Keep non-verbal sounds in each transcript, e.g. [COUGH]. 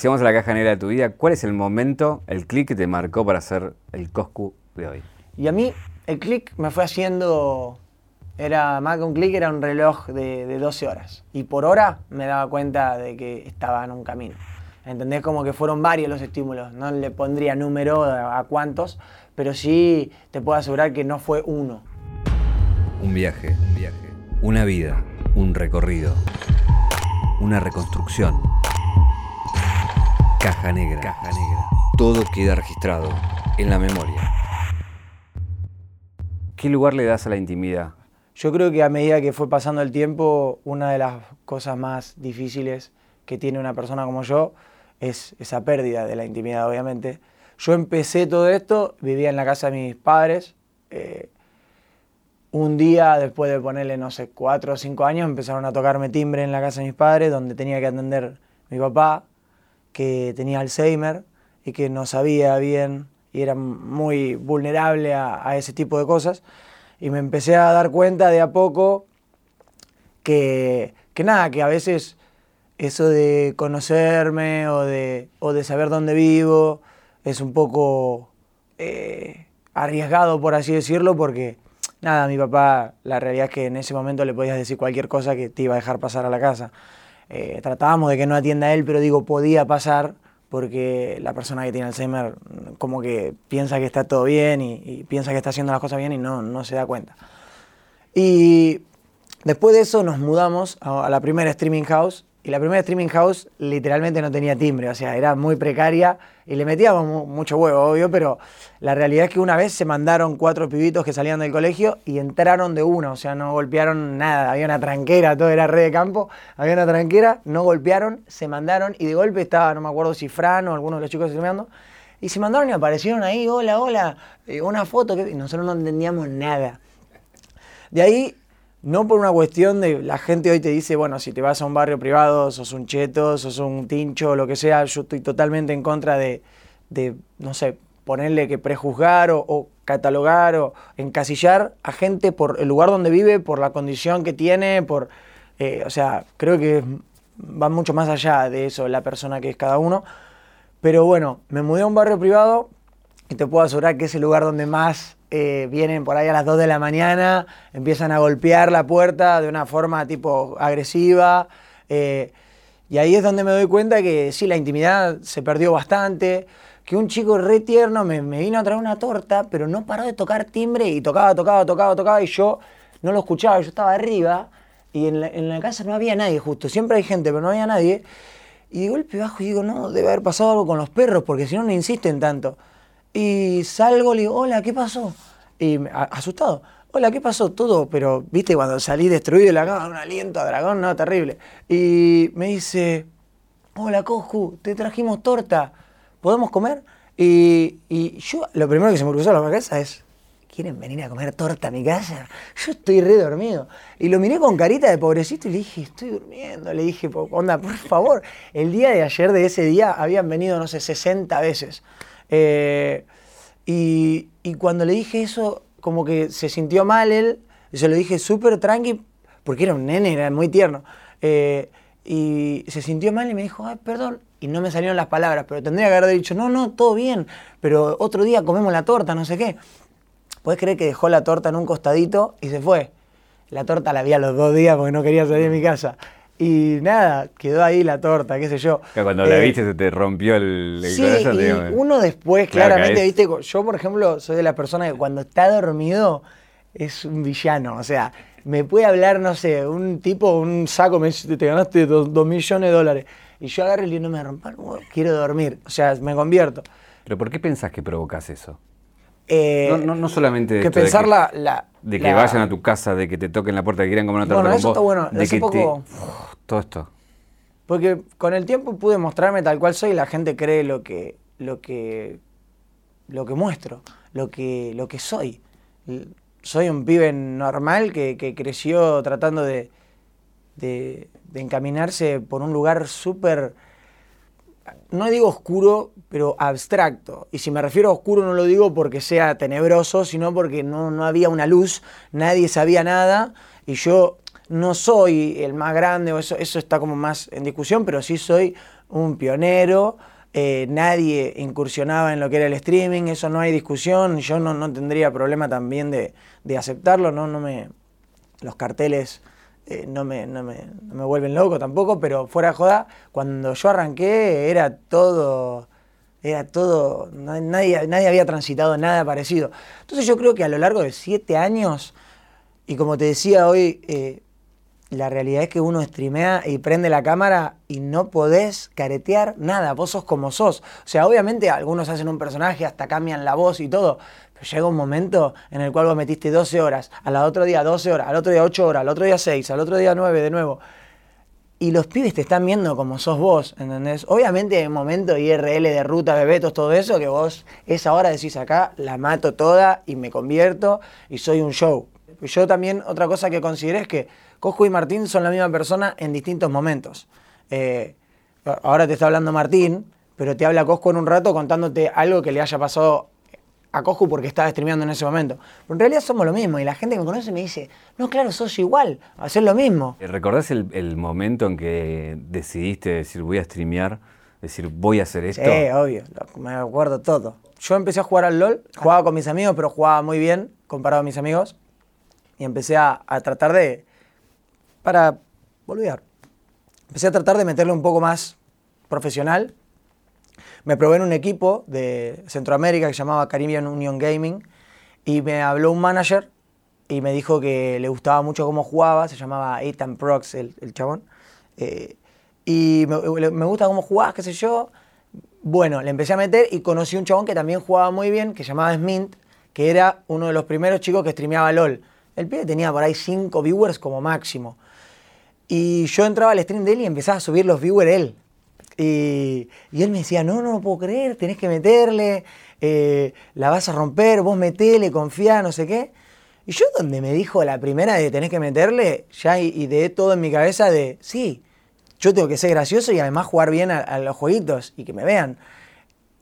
Si vamos a la caja negra de tu vida, ¿cuál es el momento, el clic que te marcó para hacer el Coscu de hoy? Y a mí el clic me fue haciendo, era más que un clic, era un reloj de, de 12 horas. Y por hora me daba cuenta de que estaba en un camino. ¿Entendés? Como que fueron varios los estímulos. No le pondría número a, a cuántos, pero sí te puedo asegurar que no fue uno. Un viaje, un viaje. Una vida, un recorrido. Una reconstrucción. Caja negra. Caja negra. Todo queda registrado en la memoria. ¿Qué lugar le das a la intimidad? Yo creo que a medida que fue pasando el tiempo, una de las cosas más difíciles que tiene una persona como yo es esa pérdida de la intimidad, obviamente. Yo empecé todo esto, vivía en la casa de mis padres. eh, un día, después de ponerle, no sé, cuatro o cinco años, empezaron a tocarme timbre en la casa de mis padres, donde tenía que atender mi papá, que tenía Alzheimer y que no sabía bien y era muy vulnerable a, ese tipo de cosas. Y me empecé a dar cuenta de a poco que, que nada, que a veces eso de conocerme o de, o de saber dónde vivo es un poco eh, arriesgado, por así decirlo, porque nada, mi papá, la realidad es que en ese momento le podías decir cualquier cosa que te iba a dejar pasar a la casa. Eh, tratábamos de que no atienda a él, pero digo, podía pasar porque la persona que tiene Alzheimer como que piensa que está todo bien y, piensa que está haciendo las cosas bien y no, no se da cuenta. Y después de eso nos mudamos a la primera streaming house y la primera streaming house literalmente no tenía timbre, o sea, era muy precaria y le metíamos mu- mucho huevo, obvio, pero la realidad es que una vez se mandaron cuatro pibitos que salían del colegio y entraron de una, o sea, no golpearon nada, había una tranquera, todo era red de campo, había una tranquera, no golpearon, se mandaron y de golpe estaba, no me acuerdo si Fran o alguno de los chicos streameando, y se mandaron y aparecieron ahí, hola, hola, eh, una foto, que y nosotros no entendíamos nada. De ahí, no por una cuestión de la gente hoy te dice, bueno, si te vas a un barrio privado, sos un cheto, sos un tincho, lo que sea, yo estoy totalmente en contra de, de no sé, ponerle que prejuzgar o, catalogar o encasillar a gente por el lugar donde vive, por la condición que tiene, por, eh, o sea, creo que va mucho más allá de eso, la persona que es cada uno. Pero bueno, me mudé a un barrio privado y te puedo asegurar que es el lugar donde más eh, vienen por ahí a las 2 de la mañana, empiezan a golpear la puerta de una forma tipo agresiva. eh, y ahí es donde me doy cuenta que sí, la intimidad se perdió bastante, que un chico re tierno me, me vino a traer una torta, pero no paró de tocar timbre y tocaba, tocaba, tocaba, tocaba y yo no lo escuchaba, yo estaba arriba y en la, casa no había nadie justo, siempre hay gente, pero no había nadie. Y de golpe bajo digo, no, debe haber pasado algo con los perros, porque si no, no insisten tanto. Y salgo, le digo, hola, ¿qué pasó? Y asustado, hola, ¿qué pasó? Todo, pero viste, cuando salí destruido de la cama, un aliento a dragón, no, terrible. Y me dice, hola, Coscu, te trajimos torta, ¿podemos comer? Y, y yo, lo primero que se me cruzó la cabeza es, ¿quieren venir a comer torta a mi casa? Yo estoy re dormido. Y lo miré con carita de pobrecito y le dije, estoy durmiendo. Le dije, "Po- onda, por favor. El día de ayer de ese día habían venido, no sé, 60 veces. Eh, y, y cuando le dije eso, como que se sintió mal él, se lo dije súper tranqui, porque era un nene, era muy tierno. Eh, y se sintió mal y me dijo, ay, perdón. Y no me salieron las palabras, pero tendría que haber dicho, no, no, todo bien, pero otro día comemos la torta, no sé qué. ¿Puedes creer que dejó la torta en un costadito y se fue? La torta la vi a los dos días porque no quería salir de mi casa. Y nada, quedó ahí la torta, qué sé yo. Cuando la Eh, viste se te rompió el, el Sí, corazón. y digamos. uno después, Claro, claramente, viste, yo por ejemplo soy de la persona que cuando está dormido es un villano, o sea, me puede hablar, no sé, un tipo, un saco, me dice, te ganaste dos, dos millones de dólares, y yo agarro y le digo, no me rompan, quiero dormir, o sea, me convierto. Pero ¿por qué pensás que provocas eso? Eh, No, no, no solamente que esto de pensar que- la, la- De que la- vayan a tu casa, de que te toquen la puerta, que quieran comer una torta Bueno, con eso vos, está bueno. de que poco- te... Todo esto. Porque con el tiempo pude mostrarme tal cual soy y la gente cree lo que, lo que, lo que muestro, lo que, lo que soy. Soy un pibe normal que, que creció tratando de, de, de encaminarse por un lugar súper, no digo oscuro, pero abstracto. Y si me refiero a oscuro no lo digo porque sea tenebroso, sino porque no, no había una luz, nadie sabía nada y yo no soy el más grande, o eso, eso está como más en discusión, pero sí soy un pionero. Eh, nadie incursionaba en lo que era el streaming, eso no hay discusión, yo no, tendría problema también de, aceptarlo, no, no me, los carteles eh, no, me, no, me, no, me, vuelven loco tampoco, pero fuera de joda, cuando yo arranqué era todo, era todo, nadie, nadie había transitado nada parecido. Entonces yo creo que a lo largo de siete años, y como te decía hoy, eh, la realidad es que uno streamea y prende la cámara y no podés caretear nada, vos sos como sos. O sea, obviamente algunos hacen un personaje, hasta cambian la voz y todo, pero llega un momento en el cual vos metiste 12 horas, al otro día 12 horas, al otro día 8 horas, al otro día 6, al otro día 9 de nuevo. Y los pibes te están viendo como sos vos, ¿entendés? Obviamente en momento IRL de ruta, bebetos, todo eso, que vos esa hora decís acá, la mato toda y me convierto y soy un show. Yo también, otra cosa que consideré es que Cosco y Martín son la misma persona en distintos momentos. Eh, ahora te está hablando Martín, pero te habla Cosco en un rato contándote algo que le haya pasado a Cosco porque estaba streameando en ese momento. Pero en realidad somos lo mismo y la gente que me conoce me dice, no, claro, sos igual, hacer lo mismo. Eh, ¿Recordás el, momento en que decidiste decir voy a streamear, decir voy a hacer esto? Sí, obvio, me acuerdo todo. Yo empecé a jugar al LOL, jugaba con mis amigos, pero jugaba muy bien comparado a mis amigos. Y empecé a tratar de, para volver. Empecé a tratar de meterle un poco más profesional. Me probé en un equipo de Centroamérica que se llamaba Caribbean Union Gaming y me habló un manager y me dijo que le gustaba mucho cómo jugaba, se llamaba Ethan Prox el, chabón. Eh, y me, me, gusta cómo jugabas, qué sé yo. Bueno, le empecé a meter y conocí un chabón que también jugaba muy bien, que se llamaba Smint, que era uno de los primeros chicos que streameaba LOL. El pibe tenía por ahí 5 viewers como máximo. Y yo entraba al stream de él y empezaba a subir los viewers él. Y, él me decía, no, no lo puedo creer, tenés que meterle, eh, la vas a romper, vos metele, confía, no sé qué. Y yo donde me dijo la primera de tenés que meterle, ya ideé todo en mi cabeza de, sí, yo tengo que ser gracioso y además jugar bien a, a los jueguitos y que me vean.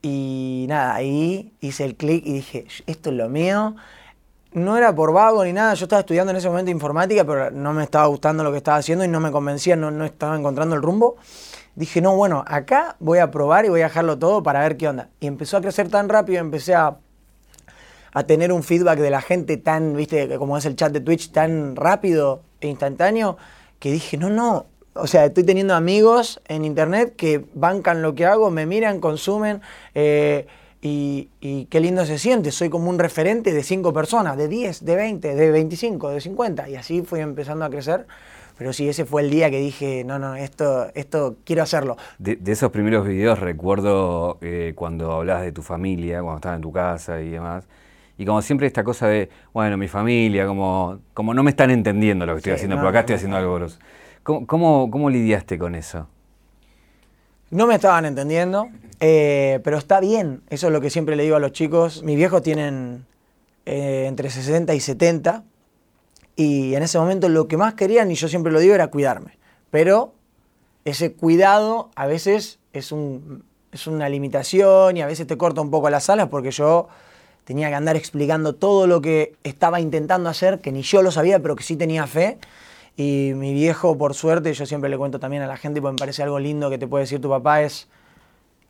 Y nada, ahí hice el clic y dije, esto es lo mío, no era por vago ni nada, yo estaba estudiando en ese momento informática, pero no me estaba gustando lo que estaba haciendo y no me convencía, no, no estaba encontrando el rumbo. Dije, no, bueno, acá voy a probar y voy a dejarlo todo para ver qué onda. Y empezó a crecer tan rápido, empecé a, a tener un feedback de la gente tan, viste, como es el chat de Twitch, tan rápido e instantáneo, que dije, no, no, o sea, estoy teniendo amigos en internet que bancan lo que hago, me miran, consumen. Eh, y, qué lindo se siente, soy como un referente de cinco personas, de 10, de 20, de 25, de 50, y así fui empezando a crecer. Pero sí, ese fue el día que dije, no, no, esto, esto quiero hacerlo. De, esos primeros videos recuerdo eh, cuando hablabas de tu familia, cuando estabas en tu casa y demás. Y como siempre esta cosa de, bueno, mi familia, como, como no me están entendiendo lo que estoy haciendo, pero acá estoy haciendo algo grosso. ¿Cómo, cómo lidiaste con eso? No me estaban entendiendo, eh, pero está bien. Eso es lo que siempre le digo a los chicos. Mis viejos tienen eh, entre 60 y 70 y en ese momento lo que más querían, y yo siempre lo digo, era cuidarme. Pero ese cuidado a veces es, un, es una limitación y a veces te corta un poco las alas porque yo tenía que andar explicando todo lo que estaba intentando hacer, que ni yo lo sabía, pero que sí tenía fe. Y mi viejo, por suerte, yo siempre le cuento también a la gente, porque me parece algo lindo que te puede decir tu papá, es,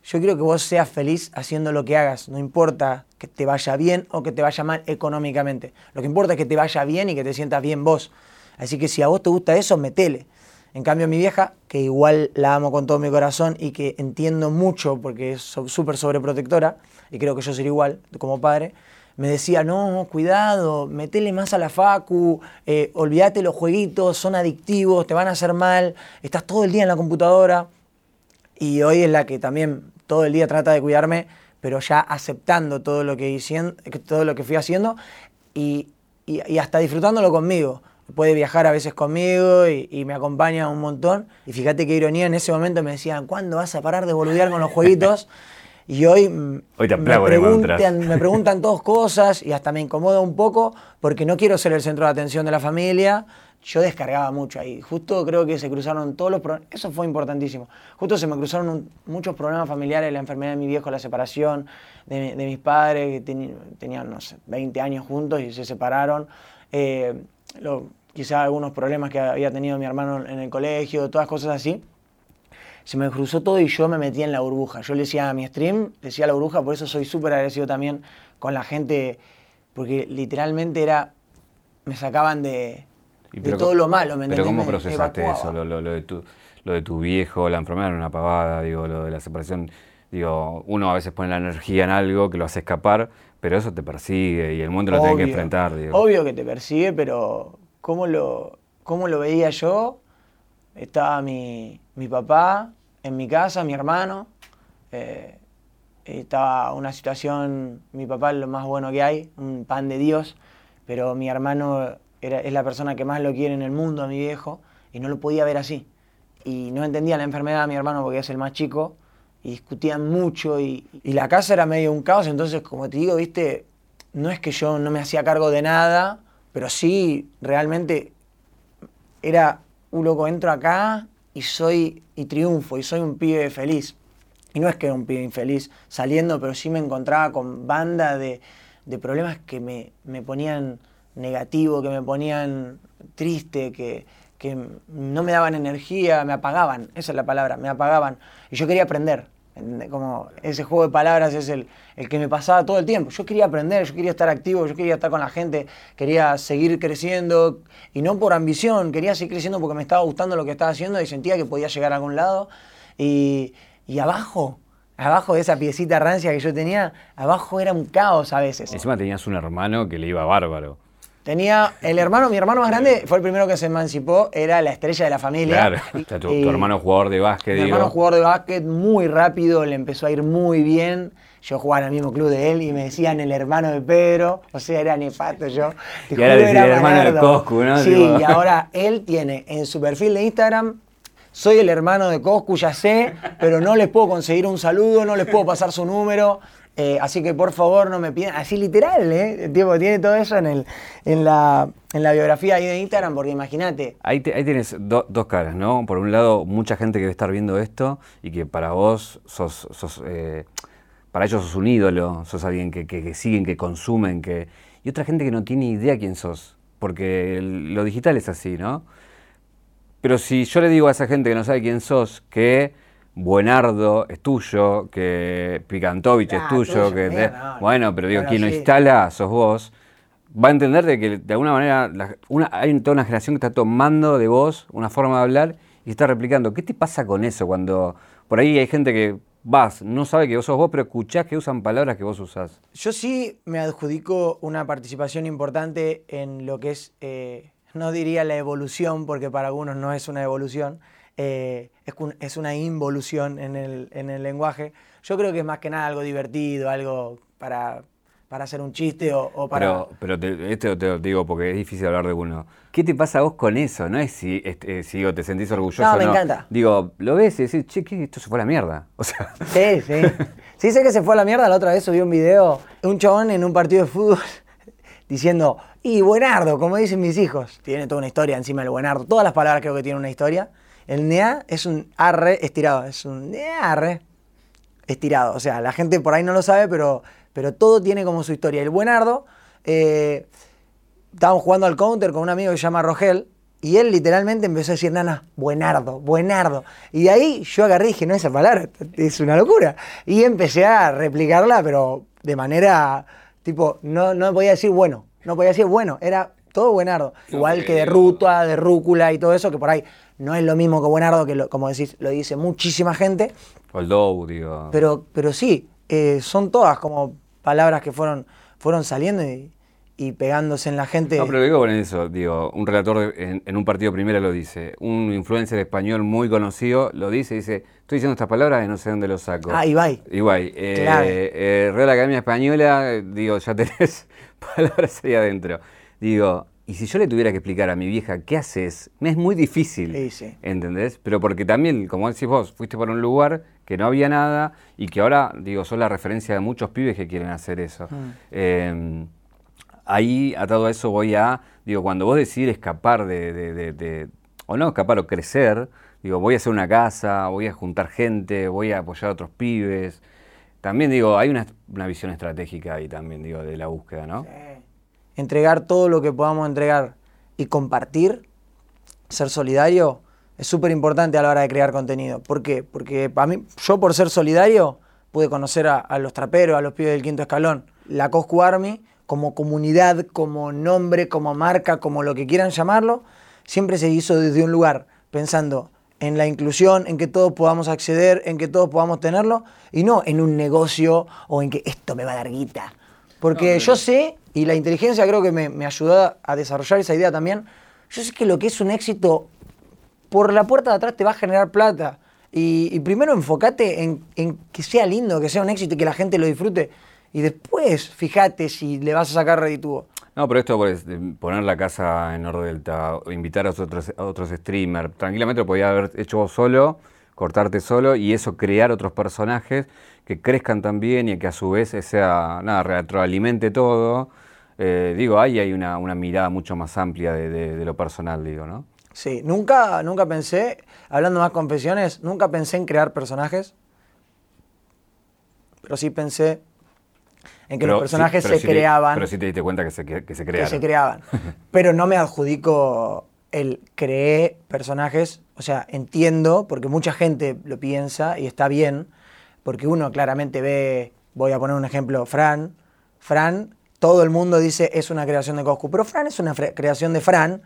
yo quiero que vos seas feliz haciendo lo que hagas, no importa que te vaya bien o que te vaya mal económicamente. Lo que importa es que te vaya bien y que te sientas bien vos. Así que si a vos te gusta eso, metele. En cambio, mi vieja, que igual la amo con todo mi corazón y que entiendo mucho porque es súper sobreprotectora, y creo que yo sería igual como padre, me decía, no, cuidado, metele más a la facu, eh, olvídate los jueguitos, son adictivos, te van a hacer mal, estás todo el día en la computadora. Y hoy es la que también todo el día trata de cuidarme, pero ya aceptando todo lo que, todo lo que fui haciendo y, hasta disfrutándolo conmigo puede viajar a veces conmigo y, me acompaña un montón. Y fíjate qué ironía, en ese momento me decían, ¿cuándo vas a parar de boludear con los jueguitos? [LAUGHS] Y hoy, me, preguntan, me preguntan todas cosas y hasta me incomoda un poco porque no quiero ser el centro de atención de la familia. Yo descargaba mucho ahí. Justo creo que se cruzaron todos los problemas. Eso fue importantísimo. Justo se me cruzaron muchos problemas familiares, la enfermedad de mi viejo, la separación de, mis padres, que tenían, no sé, 20 años juntos y se separaron. Eh, quizá algunos problemas que había tenido mi hermano en el colegio, todas cosas así se me cruzó todo y yo me metí en la burbuja. Yo le decía a mi stream, decía la burbuja, por eso soy súper agresivo también con la gente, porque literalmente era, me sacaban de, todo lo malo, ¿me Pero ¿cómo procesaste eso? Lo, de tu, lo de tu viejo, la enfermedad era una pavada, digo, lo de la separación, digo, uno a veces pone la energía en algo que lo hace escapar, pero eso te persigue y el mundo lo tiene que enfrentar. Digo. Obvio que te persigue, pero ¿cómo lo, cómo lo veía yo? Estaba mi, mi papá en mi casa, mi hermano. Eh, estaba una situación, mi papá es lo más bueno que hay, un pan de Dios, pero mi hermano es la persona que más lo quiere en el mundo, a mi viejo, y no lo podía ver así. Y no entendía la enfermedad de mi hermano porque es el más chico, y discutían mucho, y, y la casa era medio un caos, entonces, como te digo, viste, no es que yo no me hacía cargo de nada, pero sí, realmente era un loco, entro acá y soy, y triunfo, y soy un pibe feliz. Y no es que era un pibe infeliz saliendo, pero sí me encontraba con banda de, problemas que me, ponían negativo, que me ponían triste, que, no me daban energía, me apagaban, esa es la palabra, me apagaban. Y yo quería aprender, como ese juego de palabras es el, el, que me pasaba todo el tiempo. Yo quería aprender, yo quería estar activo, yo quería estar con la gente, quería seguir creciendo y no por ambición, quería seguir creciendo porque me estaba gustando lo que estaba haciendo y sentía que podía llegar a algún lado. Y, y abajo, abajo de esa piecita rancia que yo tenía, abajo era un caos a veces. Encima tenías un hermano que le iba bárbaro. Tenía el hermano, mi hermano más grande fue el primero que se emancipó, era la estrella de la familia. Claro, tu, hermano jugador de básquet. Mi hermano jugador de básquet, muy rápido, le empezó a ir muy bien. Yo jugaba en el mismo club de él y me decían el hermano de Pedro, o sea, era nefasto yo. y ahora el hermano de Coscu, ¿no? Sí, y ahora él tiene en su perfil de Instagram soy el hermano de Coscu, ya sé, pero no les puedo conseguir un saludo, no les puedo pasar su número. Eh, así que por favor no me pidan, así literal, ¿eh? tiene todo eso en, el, en, la, en la biografía ahí de Instagram, porque imagínate. Ahí, tienes dos caras, ¿no? Por un lado, mucha gente que debe estar viendo esto y que para vos sos, sos eh, para ellos sos un ídolo, sos alguien que, siguen, que consumen, que... Y otra gente que no tiene idea quién sos, porque lo digital es así, ¿no? Pero si yo le digo a esa gente que no sabe quién sos, que Buenardo es tuyo, que Picantovich es tuyo, que bueno, pero digo, quien lo instala sos vos, va a entender de que de alguna manera hay toda una generación que está tomando de vos una forma de hablar y está replicando. ¿Qué te pasa con eso cuando por ahí hay gente que vas, no sabe que vos sos vos, pero escuchás que usan palabras que vos usás? Yo sí me adjudico una participación importante en lo que es eh, no diría la evolución, porque para algunos no es una evolución, eh, es, una involución en el, en el, lenguaje. Yo creo que es más que nada algo divertido, algo para, para hacer un chiste o, para... Pero, pero esto te lo digo porque es difícil hablar de uno. ¿Qué te pasa a vos con eso? No es si, este, si te sentís orgulloso no. me encanta. Digo, lo ves y decís, che, ¿qué? esto se fue a la mierda. O sea... Sí, sí. [LAUGHS] Sí sé que se fue a la mierda. La otra vez subí un video, un chabón en un partido de fútbol [LAUGHS] diciendo, y buenardo, como dicen mis hijos. Tiene toda una historia encima del buenardo. Todas las palabras creo que tienen una historia. El nea es un arre estirado, es un arre estirado. O sea, la gente por ahí no lo sabe, pero, pero todo tiene como su historia. El buenardo, eh, estábamos jugando al counter con un amigo que se llama Rogel, y él literalmente empezó a decir, nana, buenardo, buenardo. Y de ahí yo agarré y dije, no, esa palabra es una locura. Y empecé a replicarla, pero de manera Tipo, no, no podía decir bueno, no podía decir bueno, era todo buenardo. Igual que de ruta, de rúcula y todo eso, que por ahí no es lo mismo que buenardo, que como decís, lo dice muchísima gente. O el dow, digo. Pero, pero sí, eh, son todas como palabras que fueron, fueron saliendo y, y pegándose en la gente. No, pero digo con eso, digo, un relator en, un partido primero lo dice, un influencer español muy conocido lo dice, dice, estoy diciendo estas palabras y no sé dónde lo saco. Ah, Ibai. Ibai. Eh, eh, Real Academia Española, digo, ya tenés [LAUGHS] palabras ahí adentro. Digo, y si yo le tuviera que explicar a mi vieja qué haces, me es muy difícil, sí, sí. ¿entendés? Pero porque también, como decís vos, fuiste por un lugar que no había nada y que ahora, digo, son la referencia de muchos pibes que quieren hacer eso. Mm. Em, ahí atado a eso voy a, digo, cuando vos decidís escapar de, o no escapar o crecer, digo, voy a hacer una casa, voy a juntar gente, voy a apoyar a otros pibes. También digo, hay una, visión estratégica ahí también, digo, de la búsqueda, ¿no? Sí. Entregar todo lo que podamos entregar y compartir, ser solidario, es súper importante a la hora de crear contenido. ¿Por qué? Porque para mí, yo por ser solidario, pude conocer a, los traperos, a los pibes del quinto escalón. La Coscu Army, como comunidad, como nombre, como marca, como lo que quieran llamarlo, siempre se hizo desde un lugar, pensando en la inclusión, en que todos podamos acceder, en que todos podamos tenerlo, y no en un negocio o en que esto me va a dar guita. Porque yo sé, y la inteligencia creo que me, me ayudó a desarrollar esa idea también, yo sé que lo que es un éxito por la puerta de atrás te va a generar plata. Y, primero enfócate en, que sea lindo, que sea un éxito y que la gente lo disfrute. Y después fíjate si le vas a sacar redituo. No, pero esto pues, poner la casa en Nordelta, invitar a otros, otros streamers, tranquilamente lo podía haber hecho vos solo, cortarte solo y eso crear otros personajes que crezcan también y que a su vez sea, nada, retroalimente todo. Eh, digo, ahí hay una, mirada mucho más amplia de lo personal, digo, ¿no? Sí, nunca, nunca pensé, hablando más confesiones, nunca pensé en crear personajes, pero sí pensé en que los personajes se creaban. pero sí te diste cuenta que se, que, se creaban. Que se creaban. [LAUGHS] pero no me adjudico el creé personajes, o sea, entiendo, porque mucha gente lo piensa y está bien, porque uno claramente ve, voy a poner un ejemplo, Fran, Fran, todo el mundo dice es una creación de Coscu, pero Fran es una creación de Fran,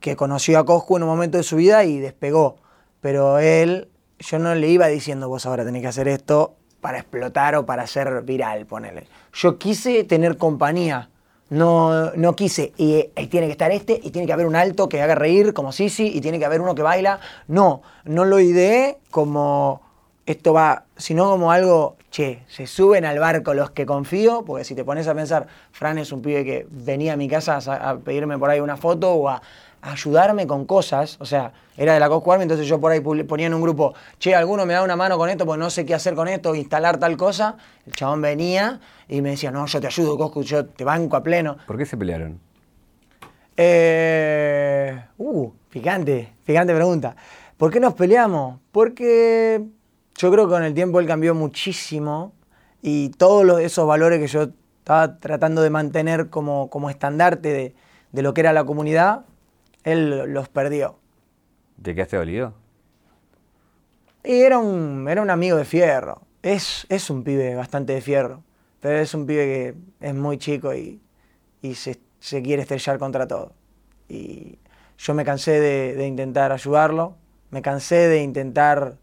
que conoció a Coscu en un momento de su vida y despegó. Pero él, yo no le iba diciendo, vos ahora tenés que hacer esto para explotar o para ser viral, ponele. Yo quise tener compañía. No, no quise, y, tiene que estar este, y tiene que haber un alto que haga reír como Sisi, y tiene que haber uno que baila. No, no lo ideé como esto va, sino como algo, che, se suben al barco los que confío, porque si te pones a pensar, Fran es un pibe que venía a mi casa a pedirme por ahí una foto o a, ayudarme con cosas, o sea, era de la Coscu Army, entonces yo por ahí ponía en un grupo, che, alguno me da una mano con esto, porque no sé qué hacer con esto, instalar tal cosa, el chabón venía y me decía, no, yo te ayudo, Coscu, yo te banco a pleno. ¿Por qué se pelearon? Eh, uh, picante, picante pregunta. ¿Por qué nos peleamos? Porque yo creo que con el tiempo él cambió muchísimo y todos esos valores que yo estaba tratando de mantener como, como estandarte de, de lo que era la comunidad, él los perdió. ¿De qué has dolido? Y era un, era un amigo de fierro. Es, es un pibe bastante de fierro, pero es un pibe que es muy chico y, se, quiere estrellar contra todo. Y yo me cansé de, intentar ayudarlo, me cansé de intentar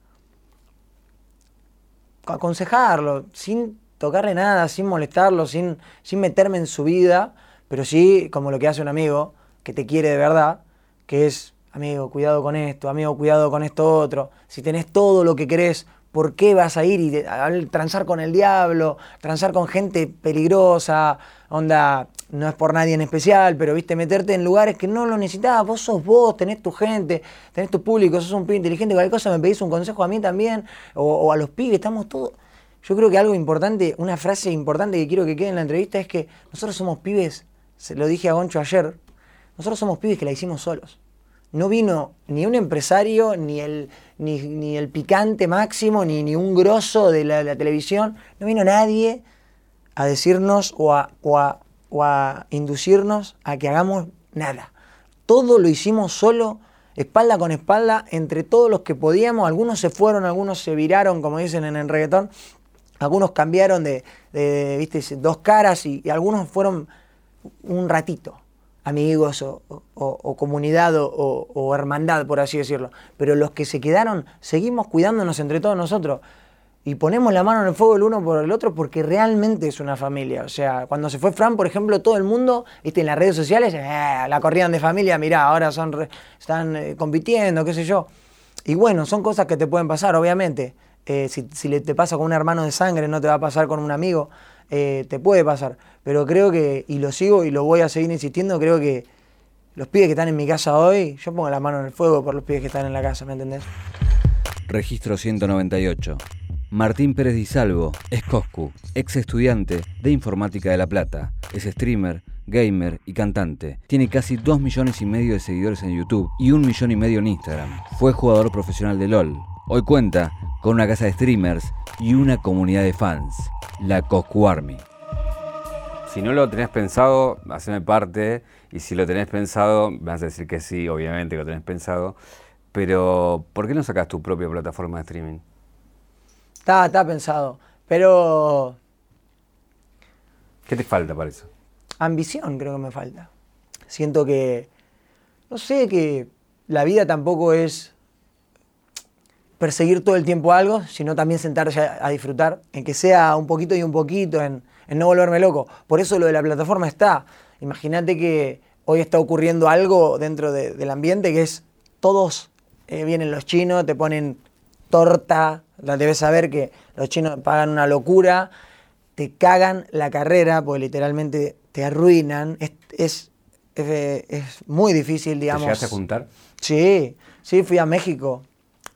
aconsejarlo, sin tocarle nada, sin molestarlo, sin, sin meterme en su vida, pero sí como lo que hace un amigo que te quiere de verdad que es, amigo, cuidado con esto, amigo, cuidado con esto otro. Si tenés todo lo que querés, ¿por qué vas a ir y a transar con el diablo, transar con gente peligrosa? Onda, no es por nadie en especial, pero viste, meterte en lugares que no lo necesitas, vos sos vos, tenés tu gente, tenés tu público, sos un pibe inteligente, cualquier cosa me pedís un consejo a mí también, o, a los pibes, estamos todos. Yo creo que algo importante, una frase importante que quiero que quede en la entrevista es que nosotros somos pibes, se lo dije a Goncho ayer, nosotros somos pibes que la hicimos solos. No vino ni un empresario, ni el, ni, el picante máximo, ni, ni un grosso de la, televisión. No vino nadie a decirnos o a, o, a, inducirnos a que hagamos nada. Todo lo hicimos solo, espalda con espalda, entre todos los que podíamos. Algunos se fueron, algunos se viraron, como dicen en el reggaetón. Algunos cambiaron de, dos caras y algunos fueron un ratito amigos o, comunidad o, hermandad, por así decirlo. Pero los que se quedaron, seguimos cuidándonos entre todos nosotros. Y ponemos la mano en el fuego el uno por el otro porque realmente es una familia. O sea, cuando se fue Fran, por ejemplo, todo el mundo, ¿viste? en las redes sociales, eh, la corrían de familia, mirá, ahora son están eh, compitiendo, qué sé yo. Y bueno, son cosas que te pueden pasar, obviamente. Eh, si, si te pasa con un hermano de sangre, no te va a pasar con un amigo. Eh, te puede pasar. Pero creo que, y lo sigo y lo voy a seguir insistiendo, creo que los pibes que están en mi casa hoy, yo pongo la mano en el fuego por los pibes que están en la casa, ¿me entendés? Registro 198. Martín Pérez Di Salvo es Coscu, ex estudiante de Informática de La Plata. Es streamer, gamer y cantante. Tiene casi 2 millones y medio de seguidores en YouTube y un millón y medio en Instagram. Fue jugador profesional de LOL. Hoy cuenta con una casa de streamers y una comunidad de fans la Coscu Army. Si no lo tenés pensado, haceme parte. Y si lo tenés pensado, me vas a decir que sí, obviamente que lo tenés pensado. Pero, ¿por qué no sacas tu propia plataforma de streaming? Está, está pensado. Pero. ¿Qué te falta para eso? Ambición, creo que me falta. Siento que. No sé, que la vida tampoco es perseguir todo el tiempo algo, sino también sentarse a, disfrutar, en que sea un poquito y un poquito, en, no volverme loco. Por eso lo de la plataforma está. Imagínate que hoy está ocurriendo algo dentro del ambiente que es todos eh, vienen los chinos, te ponen torta, debes saber que los chinos pagan una locura, te cagan la carrera, porque literalmente te arruinan. Es, es, es, muy difícil, digamos. ¿Te llegaste a juntar? Sí, sí, fui a México.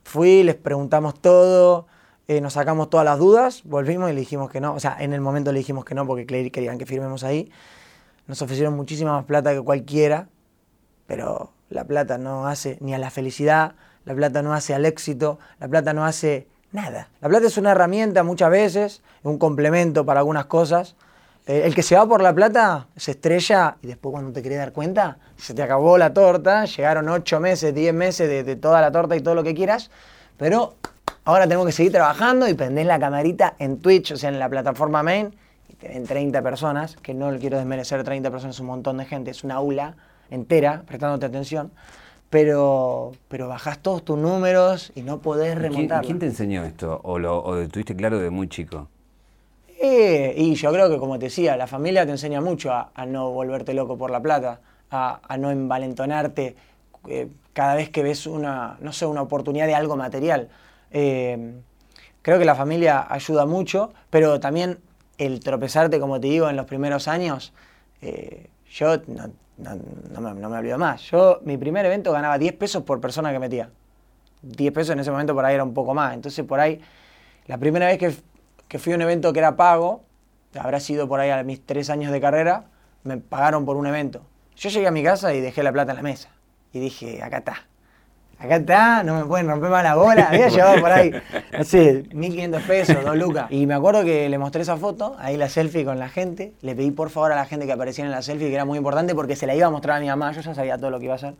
Fui, les preguntamos todo, eh, nos sacamos todas las dudas, volvimos y le dijimos que no. O sea, en el momento le dijimos que no porque querían que firmemos ahí. Nos ofrecieron muchísima más plata que cualquiera, pero la plata no hace ni a la felicidad, la plata no hace al éxito, la plata no hace nada. La plata es una herramienta muchas veces, un complemento para algunas cosas. Eh, el que se va por la plata se estrella y después cuando te querés dar cuenta, se te acabó la torta, llegaron ocho meses, diez meses de, de toda la torta y todo lo que quieras, pero ahora tenemos que seguir trabajando y prendés la camarita en Twitch, o sea, en la plataforma main, y te ven 30 personas, que no quiero desmerecer 30 personas, es un montón de gente, es una aula entera prestándote atención, pero, pero bajás todos tus números y no podés remontar. ¿Quién, te enseñó esto? ¿O lo, o tuviste claro de muy chico? Eh, y yo creo que, como te decía, la familia te enseña mucho a, no volverte loco por la plata, a, no envalentonarte eh, cada vez que ves una, no sé, una oportunidad de algo material. Eh, creo que la familia ayuda mucho, pero también el tropezarte, como te digo, en los primeros años, yo no, no, me, no, me, olvido más. Yo, mi primer evento ganaba 10 pesos por persona que metía. 10 pesos en ese momento por ahí era un poco más. Entonces, por ahí, la primera vez que, que fui a un evento que era pago, habrá sido por ahí a mis 3 años de carrera, me pagaron por un evento. Yo llegué a mi casa y dejé la plata en la mesa. Y dije, acá está acá está, no me pueden romper más la bola. Había llevado por ahí, no sé, 1500 pesos, 2 lucas. Y me acuerdo que le mostré esa foto, ahí la selfie con la gente. Le pedí por favor a la gente que apareciera en la selfie, que era muy importante porque se la iba a mostrar a mi mamá, yo ya sabía todo lo que iba a hacer.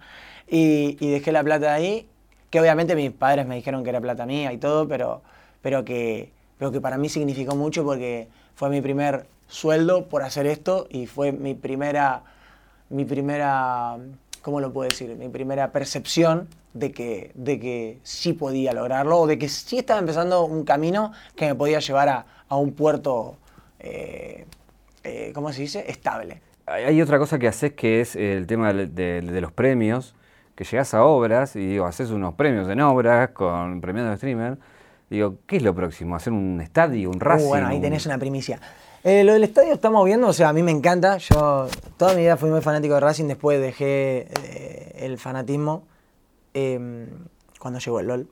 Y, dejé la plata ahí, que obviamente mis padres me dijeron que era plata mía y todo, pero, pero, que, pero que para mí significó mucho porque fue mi primer sueldo por hacer esto y fue mi primera, mi primera, ¿cómo lo puedo decir? Mi primera percepción de que, de que sí podía lograrlo o de que sí estaba empezando un camino que me podía llevar a, un puerto, eh, eh, ¿cómo se dice?, estable. Hay otra cosa que haces que es el tema de, los premios, que llegas a obras y digo, haces unos premios en obras con premios de streamer. Digo, ¿qué es lo próximo? ¿Hacer un estadio, un uh, Racing? bueno, ahí tenés una primicia. Eh, lo del estadio estamos viendo, o sea, a mí me encanta. Yo toda mi vida fui muy fanático de Racing, después dejé el fanatismo Em, cuando llegó el LOL.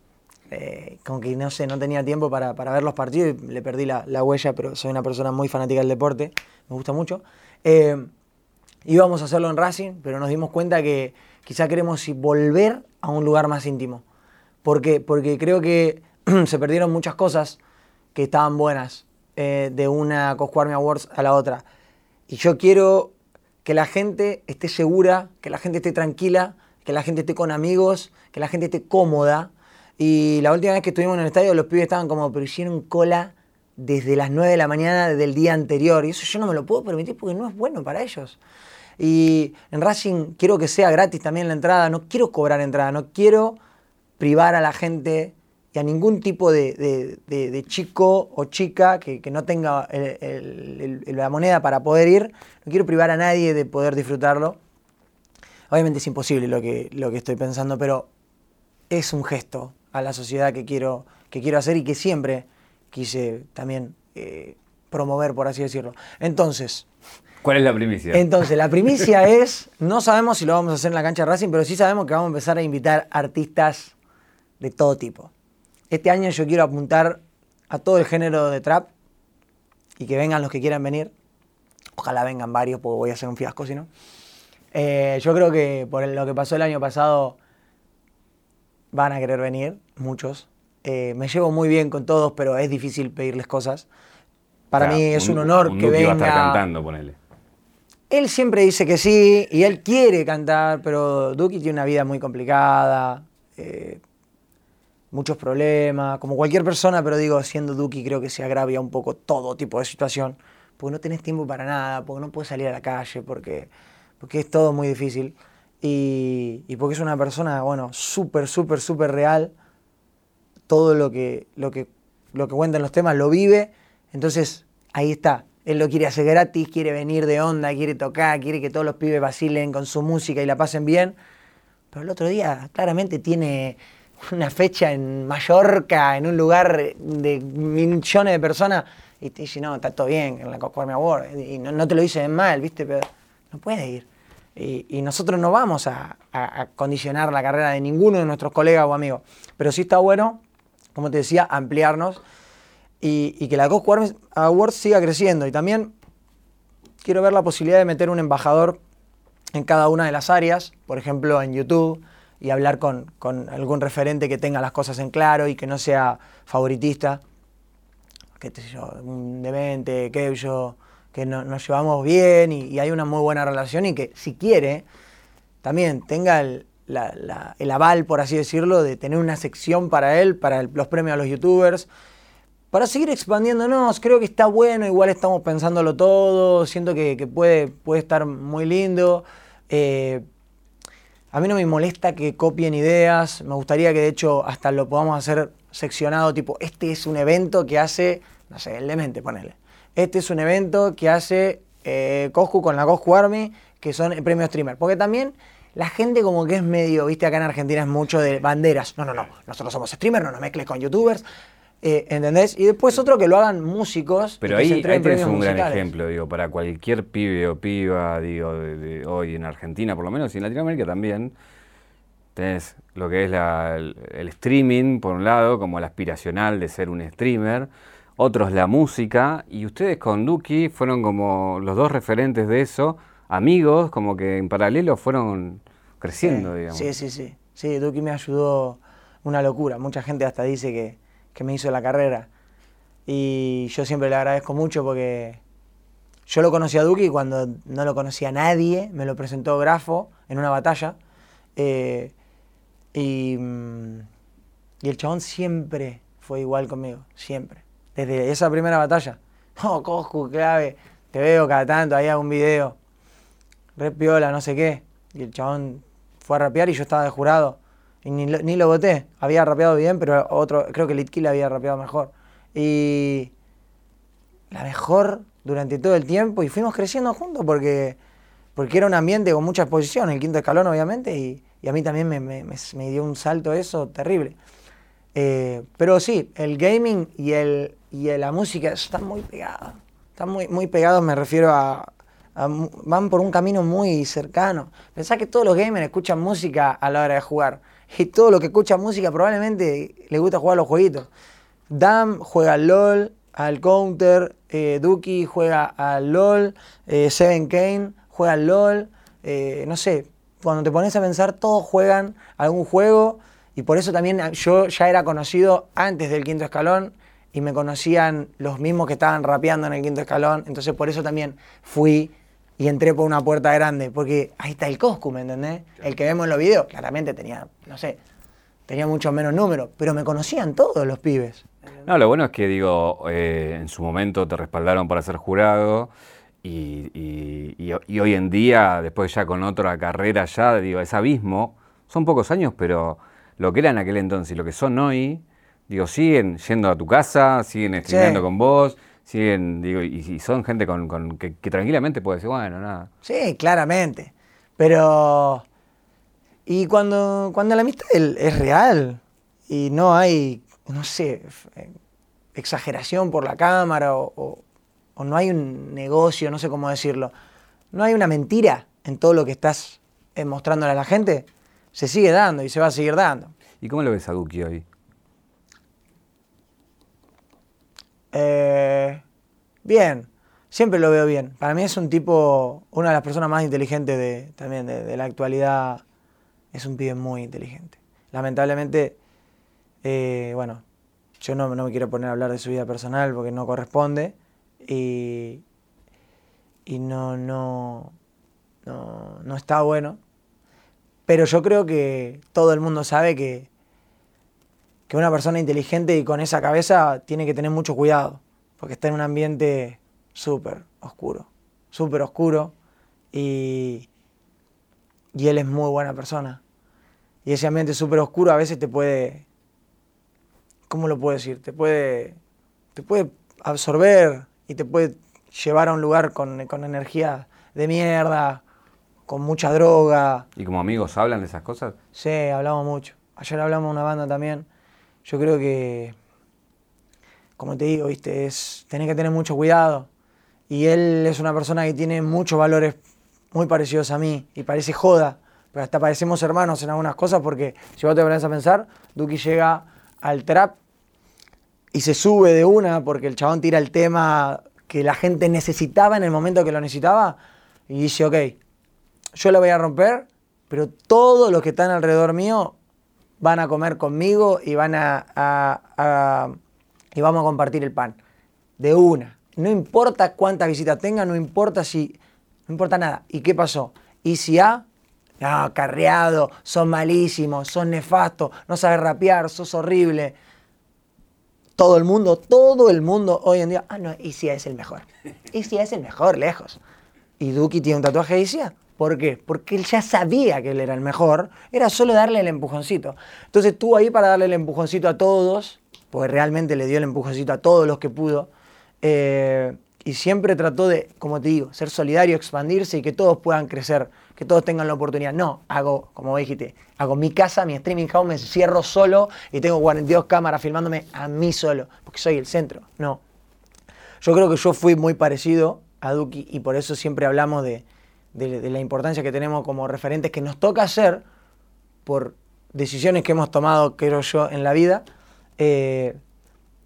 Eh, como que no sé, no tenía tiempo para, ver los partidos y le perdí la, huella, pero soy una persona muy fanática del deporte, me gusta mucho. Em, íbamos a hacerlo en Racing, pero nos dimos cuenta que quizá queremos volver a un lugar más íntimo. ¿Por qué? Porque creo que [CLEARS THROAT] se perdieron muchas cosas que estaban buenas eh, de una Cosquarme Awards a la otra. Y yo quiero que la gente esté segura, que la gente esté tranquila que la gente esté con amigos, que la gente esté cómoda. Y la última vez que estuvimos en el estadio, los pibes estaban como, pero hicieron cola desde las 9 de la mañana del día anterior. Y eso yo no me lo puedo permitir porque no es bueno para ellos. Y en Racing quiero que sea gratis también la entrada, no quiero cobrar entrada, no quiero privar a la gente y a ningún tipo de, chico o chica que, no tenga la moneda para poder ir, no quiero privar a nadie de poder disfrutarlo. Obviamente es imposible lo que, lo que estoy pensando, pero es un gesto a la sociedad que quiero, que quiero hacer y que siempre quise también eh, promover, por así decirlo. Entonces... ¿Cuál es la primicia? Entonces, la primicia [LAUGHS] es, no sabemos si lo vamos a hacer en la cancha de Racing, pero sí sabemos que vamos a empezar a invitar artistas de todo tipo. Este año yo quiero apuntar a todo el género de trap y que vengan los que quieran venir. Ojalá vengan varios, porque voy a hacer un fiasco si no. Eh, yo creo que por lo que pasó el año pasado van a querer venir, muchos. Eh, me llevo muy bien con todos, pero es difícil pedirles cosas. Para mí es un, honor que venga. Va a estar cantando, ponele. Él siempre dice que sí y él quiere cantar, pero Duki tiene una vida muy complicada. eh, muchos problemas, como cualquier persona, pero digo, siendo Duki creo que se agravia un poco todo tipo de situación, porque no tenés tiempo para nada, porque no puedes salir a la calle, porque, porque es todo muy difícil. Y, y porque es una persona, bueno, súper, súper, súper real. Todo lo que, lo, que, lo que cuenta en los temas lo vive. Entonces, ahí está. Él lo quiere hacer gratis, quiere venir de onda, quiere tocar, quiere que todos los pibes vacilen con su música y la pasen bien. Pero el otro día claramente tiene una fecha en Mallorca, en un lugar de millones de personas, y te dice, no, está todo bien en la Cosquarme Award, y no, te lo dice mal, ¿viste? Pero no puede ir. Y, nosotros no vamos a, condicionar la carrera de ninguno de nuestros colegas o amigos. Pero sí está bueno, como te decía, ampliarnos y, que la Cosquarme Award siga creciendo. Y también quiero ver la posibilidad de meter un embajador en cada una de las áreas, por ejemplo en YouTube, y hablar con, algún referente que tenga las cosas en claro y que no sea favoritista. Que sé yo, un demente, que yo, que nos llevamos bien y, hay una muy buena relación y que si quiere, también tenga el, el aval, por así decirlo, de tener una sección para él, para los premios a los youtubers, para seguir expandiéndonos. Creo que está bueno, igual estamos pensándolo todo, siento que, puede, puede estar muy lindo. Eh, a mí no me molesta que copien ideas, me gustaría que de hecho hasta lo podamos hacer seccionado, tipo, este es un evento que hace, no sé, el demente, ponele. Este es un evento que hace eh, Coscu con la Coscu Army, que son el premio streamer. Porque también la gente como que es medio, viste, acá en Argentina es mucho de banderas. No, no, no, nosotros somos streamers, no nos mezcles con youtubers. Eh, ¿Entendés? Y después otro que lo hagan músicos. Pero ahí, ahí tenés un gran ejemplo, digo, para cualquier pibe o piba, digo, de, hoy en Argentina por lo menos y en Latinoamérica también. Tenés lo que es el, streaming, por un lado, como el aspiracional de ser un streamer. Otros la música. Y ustedes con Duki fueron como los dos referentes de eso. Amigos, como que en paralelo fueron creciendo, digamos. Sí, sí, sí. Sí, Duki me ayudó una locura. Mucha gente hasta dice que que me hizo la carrera. Y yo siempre le agradezco mucho porque yo lo conocí a Duki cuando no lo conocía nadie, me lo presentó Grafo en una batalla. Eh, y, mm, y, el chabón siempre fue igual conmigo, siempre. Desde esa primera batalla. [LAUGHS] Oh, Coscu, clave, te veo cada tanto, ahí hago un video. Re piola, no sé qué. Y el chabón fue a rapear y yo estaba de jurado. Y ni lo, ni lo voté. Había rapeado bien, pero otro, creo que Litkill había rapeado mejor. Y la mejor durante todo el tiempo y fuimos creciendo juntos porque, porque era un ambiente con mucha exposición, el quinto escalón obviamente, y, a mí también me, me, me, dio un salto eso terrible. Eh, pero sí, el gaming y, el, y la música están muy pegados. Están muy, muy pegados, me refiero a, a, Van por un camino muy cercano. Pensá que todos los gamers escuchan música a la hora de jugar [LAUGHS] y todo lo que escucha música probablemente le gusta jugar los jueguitos. Dam juega al LOL, al Counter, eh, Duki juega al LOL, eh, Seven Kane juega al LOL, eh, no sé, cuando te pones a pensar todos juegan algún juego y por eso también yo ya era conocido antes del quinto escalón y me conocían los mismos que estaban rapeando en el quinto escalón, entonces por eso también fui y entré por una puerta grande, porque ahí está el Coscu, ¿me entendés? El que vemos en los videos, claramente tenía, no sé, tenía mucho menos números, pero me conocían todos los pibes. No, lo bueno es que, digo, eh, en su momento te respaldaron para ser jurado y, hoy en día, después ya con otra carrera ya, digo, ese abismo, son pocos años, pero lo que era en aquel entonces y lo que son hoy, digo, siguen yendo a tu casa, siguen estudiando con vos, siguen, digo, y, son gente con, que, tranquilamente puede decir, bueno, nada. Sí, claramente. Pero. Y cuando, cuando la amistad es real y no hay, no sé, exageración por la cámara o, no hay un negocio, no sé cómo decirlo, no hay una mentira en todo lo que estás eh, mostrándole a la gente, se sigue dando y se va a seguir dando. ¿Y cómo lo ves a Duki hoy? Eh, bien, siempre lo veo bien. Para mí es un tipo, una de las personas más inteligentes de, también de, la actualidad. Es un pibe muy inteligente. Lamentablemente, eh, bueno, yo no, me quiero poner a hablar de su vida personal porque no corresponde. Y, y no, no, no, no está bueno. Pero yo creo que todo el mundo sabe que, que una persona inteligente y con esa cabeza tiene que tener mucho cuidado, porque está en un ambiente súper oscuro, súper oscuro, y, y él es muy buena persona. Y ese ambiente súper oscuro a veces te puede, ¿cómo lo puedo decir? Te puede, te puede absorber y te puede llevar a un lugar con, con energía de mierda, con mucha droga. ¿Y como amigos hablan de esas cosas? Sí, hablamos mucho. Ayer hablamos de una banda también. Yo creo que, como te digo, viste, es, tenés que tener mucho cuidado. Y él es una persona que tiene muchos valores muy parecidos a mí y parece joda, pero hasta parecemos hermanos en algunas cosas porque si vos te pones a pensar, Duki llega al trap y se sube de una porque el chabón tira el tema que la gente necesitaba en el momento que lo necesitaba y dice, ok, yo la voy a romper, pero todos los que están alrededor mío van a comer conmigo y van a, y vamos a compartir el pan. De una. No importa cuántas visitas tenga, no importa si. No importa nada. ¿Y qué pasó? Y si no, carreado, son malísimos, son nefastos, no sabes rapear, sos horrible. Todo el mundo, todo el mundo hoy en día, ah, no, Isia es el mejor. Isia es el mejor, lejos. Y Duki tiene un tatuaje de Isia. ¿Por qué? Porque él ya sabía que él era el mejor, era solo darle el empujoncito. Entonces estuvo ahí para darle el empujoncito a todos, porque realmente le dio el empujoncito a todos los que pudo. Eh, y siempre trató de, como te digo, ser solidario, expandirse y que todos puedan crecer, que todos tengan la oportunidad. No, hago, como dijiste, hago mi casa, mi streaming house, me cierro solo y tengo 42 cámaras filmándome a mí solo, porque soy el centro. No. Yo creo que yo fui muy parecido a Duki y por eso siempre hablamos de, de, la importancia que tenemos como referentes que nos toca hacer por decisiones que hemos tomado, creo yo, en la vida. Eh,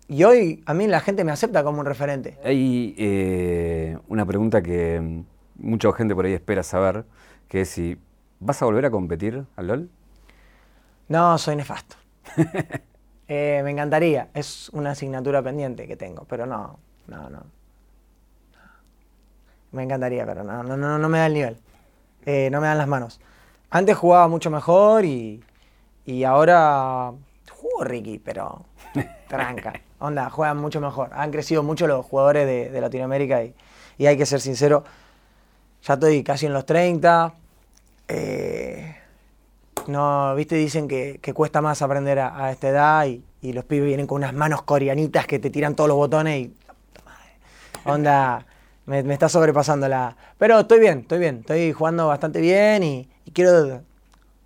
y hoy a mí la gente me acepta como un referente. Hay eh, una pregunta que mucha gente por ahí espera saber, que es si vas a volver a competir al LOL. No, soy nefasto. [LAUGHS] Eh, me encantaría, es una asignatura pendiente que tengo, pero no, no, no. Me encantaría, pero no, no, no, no me da el nivel. Eh, no me dan las manos. Antes jugaba mucho mejor y, y ahora juego Ricky, pero [LAUGHS] tranca. Onda, juegan mucho mejor. Han crecido mucho los jugadores de, Latinoamérica y, y, hay que ser sincero. Ya estoy casi en los 30. Eh, no, viste, dicen que, cuesta más aprender a, esta edad y, y, los pibes vienen con unas manos coreanitas que te tiran todos los botones y. Onda me, está sobrepasando la... Pero estoy bien, estoy bien, estoy jugando bastante bien y, quiero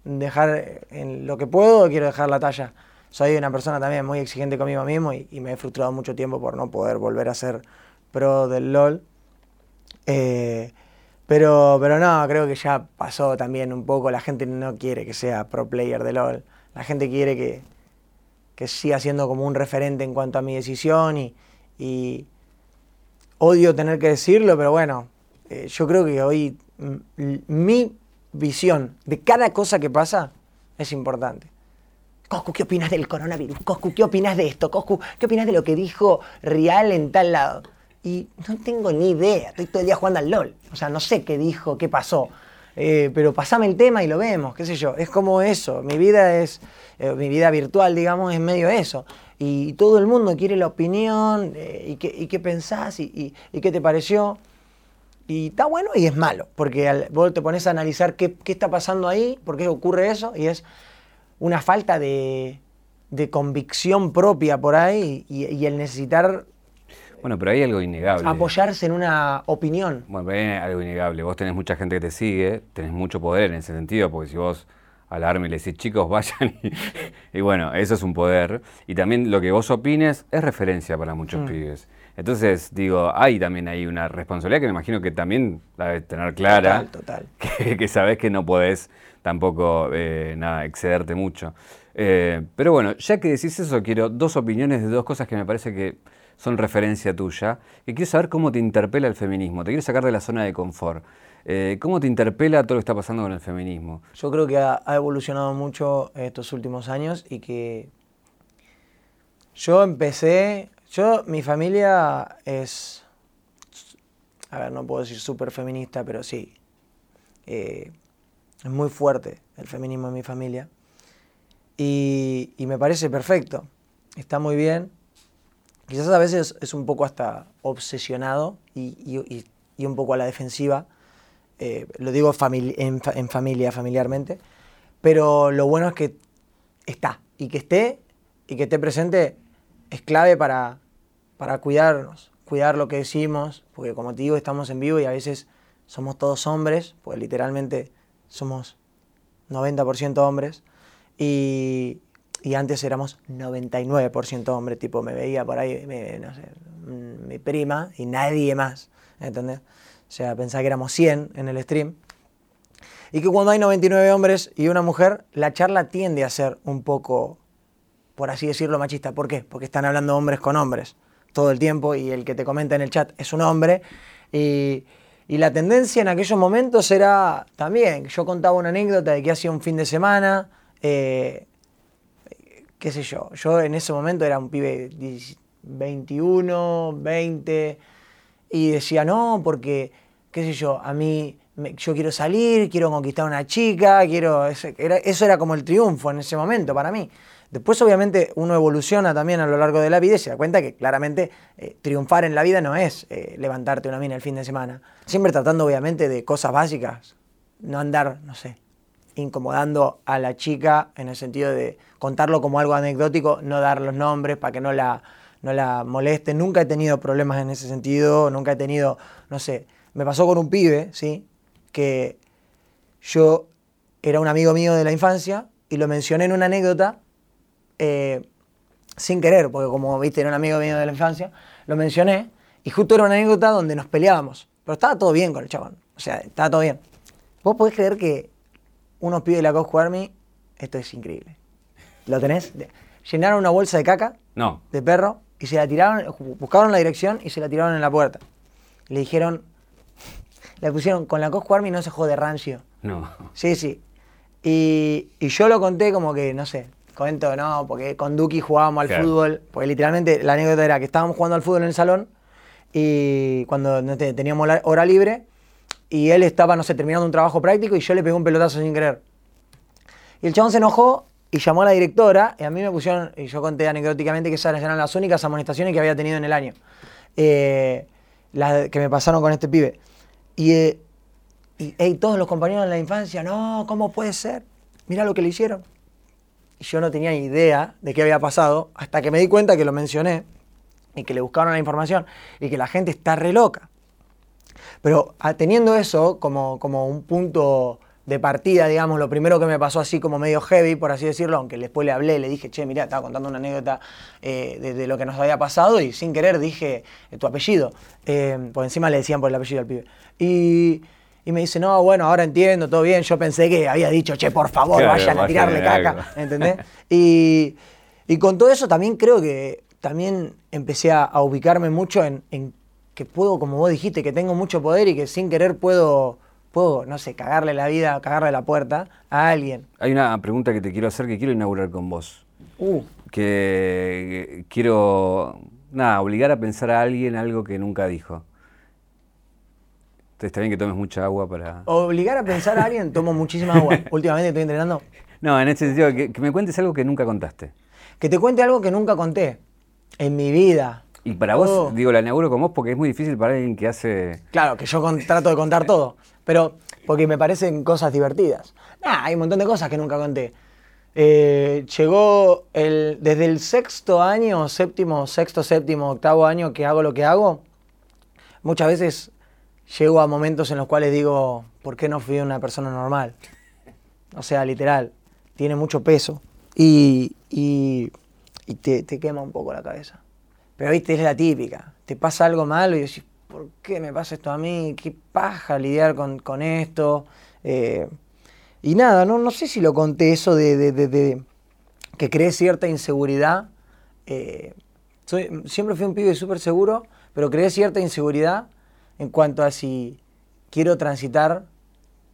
dejar en lo que puedo, quiero dejar la talla. Soy una persona también muy exigente conmigo mismo y, me he frustrado mucho tiempo por no poder volver a ser pro del LOL. Eh, pero, pero no, creo que ya pasó también un poco. La gente no quiere que sea pro player de LOL. La gente quiere que, que siga siendo como un referente en cuanto a mi decisión y, odio tener que decirlo, pero bueno, eh, yo creo que hoy mi visión de cada cosa que pasa es importante. Coscu, ¿qué opinas del coronavirus? Coscu, ¿qué opinas de esto? Coscu, ¿qué opinas de lo que dijo Real en tal lado? Y no tengo ni idea, estoy todo el día jugando al LOL. O sea, no sé qué dijo, qué pasó. Eh, pero pasame el tema y lo vemos, qué sé yo. Es como eso. Mi vida es, eh, mi vida virtual, digamos, es medio eso y todo el mundo quiere la opinión eh, y, qué, y, qué, pensás y, qué te pareció. Y está bueno y es malo, porque vos te pones a analizar qué, está pasando ahí, por qué ocurre eso, y es una falta de, convicción propia por ahí y, el necesitar... Bueno, pero hay algo innegable. Apoyarse en una opinión. Bueno, pero hay algo innegable. Vos tenés mucha gente que te sigue, tenés mucho poder en ese sentido, porque si vos alarme y le decís, chicos, vayan. [LAUGHS] Y, bueno, eso es un poder. Y también lo que vos opines es referencia para muchos mm. pibes. Entonces, digo, hay también ahí una responsabilidad que me imagino que también la debes tener clara. Total, total. [LAUGHS] Que, sabés que no podés tampoco, eh, nada, excederte mucho. Eh, pero bueno, ya que decís eso, quiero dos opiniones de dos cosas que me parece que son referencia tuya. Y quiero saber cómo te interpela el feminismo. Te quiero sacar de la zona de confort. Eh, ¿Cómo te interpela todo lo que está pasando con el feminismo? Yo creo que ha, evolucionado mucho estos últimos años y que yo empecé, yo, mi familia es, a ver, no puedo decir súper feminista, pero sí, eh, es muy fuerte el feminismo en mi familia. Y, me parece perfecto, está muy bien. Quizás a veces es un poco hasta obsesionado y, un poco a la defensiva. Eh, lo digo en, en familia, familiarmente. Pero lo bueno es que está. Y que esté y que esté presente es clave para, para cuidarnos, cuidar lo que decimos, porque como te digo, estamos en vivo y a veces somos todos hombres, pues literalmente somos 90% hombres, y, antes éramos 99% hombres, tipo me veía por ahí, sé, mm, mi prima y nadie más, ¿entendés? O sea, pensaba que éramos 100 en el stream. Y que cuando hay 99 hombres y una mujer, la charla tiende a ser un poco, por así decirlo, machista. ¿Por qué? Porque están hablando hombres con hombres todo el tiempo y el que te comenta en el chat es un hombre. Y, y la tendencia en aquellos momentos era también, yo contaba una anécdota de que hacía un fin de semana, eh, qué sé yo, yo en ese momento era un pibe 21, 20, y decía, no, porque, qué sé yo, a mí, yo quiero salir, quiero conquistar a una chica, quiero, eso era como el triunfo en ese momento para mí. Después, obviamente, uno evoluciona también a lo largo de la vida y se da cuenta que claramente eh, triunfar en la vida no es eh, levantarte una mina el fin de semana. Siempre tratando, obviamente, de cosas básicas. No andar, no sé, incomodando a la chica en el sentido de contarlo como algo anecdótico, no dar los nombres para que no la, no la moleste. Nunca he tenido problemas en ese sentido, nunca he tenido, no sé, me pasó con un pibe, ¿sí? Que yo era un amigo mío de la infancia y lo mencioné en una anécdota eh, sin querer, porque como viste, era un amigo mío de la infancia, lo mencioné, y justo era una anécdota donde nos peleábamos, pero estaba todo bien con el chabón, o sea, estaba todo bien. Vos podés creer que unos pibes de la Cosco Army, esto es increíble. ¿Lo tenés? Llenaron una bolsa de caca no. de perro y se la tiraron, buscaron la dirección y se la tiraron en la puerta. Le dijeron, le pusieron, con la Cosco Army no se jode rancio. No. Sí, sí. Y, y yo lo conté como que, no sé, Comento, no, porque con Duki jugábamos al fútbol, porque literalmente la anécdota era que estábamos jugando al fútbol en el salón y cuando teníamos hora libre y él estaba, no sé, terminando un trabajo práctico y yo le pegué un pelotazo sin querer. Y el chabón se enojó y llamó a la directora y a mí me pusieron, y yo conté anecdóticamente que esas eran las únicas amonestaciones que había tenido en el año, eh, las que me pasaron con este pibe. Y, eh, y todos los compañeros de la infancia, no, ¿cómo puede ser? Mira lo que le hicieron yo no tenía idea de qué había pasado hasta que me di cuenta que lo mencioné y que le buscaron la información y que la gente está re loca. Pero ah, teniendo eso como, como un punto de partida, digamos, lo primero que me pasó así como medio heavy, por así decirlo, aunque después le hablé, le dije, che, mira, estaba contando una anécdota eh, de, lo que nos había pasado y sin querer dije eh, tu apellido. Eh, por encima le decían por el apellido al pibe. Y y me dice, no, bueno, ahora entiendo, todo bien. Yo pensé que había dicho, che, por favor, vayan a tirarle caca. ¿Entendés? y, con todo eso también creo que también empecé a, ubicarme mucho en, que puedo, como vos dijiste, que tengo mucho poder y que sin querer puedo, puedo, no sé, cagarle la vida, cagarle la puerta a alguien. Hay una pregunta que te quiero hacer que quiero inaugurar con vos. Uh. Que quiero, nada, obligar a pensar a alguien algo que nunca dijo. Está bien que tomes mucha agua para... Obligar a pensar a alguien, tomo muchísima agua. [LAUGHS] Últimamente estoy entrenando. No, en este sentido, que, me cuentes algo que nunca contaste. Que te cuente algo que nunca conté en mi vida. Y para vos, oh. digo, la inauguro con vos porque es muy difícil para alguien que hace... Claro, que yo trato de contar todo, pero porque me parecen cosas divertidas. Nah, hay un montón de cosas que nunca conté. Eh, llegó el, desde el sexto año, séptimo, sexto, séptimo, octavo año que hago lo que hago, muchas veces llego a momentos en los cuales digo, ¿por qué no fui una persona normal? O sea, literal, tiene mucho peso y, te, quema un poco la cabeza. Pero viste, es la típica, te pasa algo malo y decís, ¿por qué me pasa esto a mí? ¿Qué paja lidiar con, esto? Eh, y nada, no, no sé si lo conté eso de, que creé cierta inseguridad. Eh, siempre fui un pibe súper seguro, pero creé cierta inseguridad en cuanto a si quiero transitar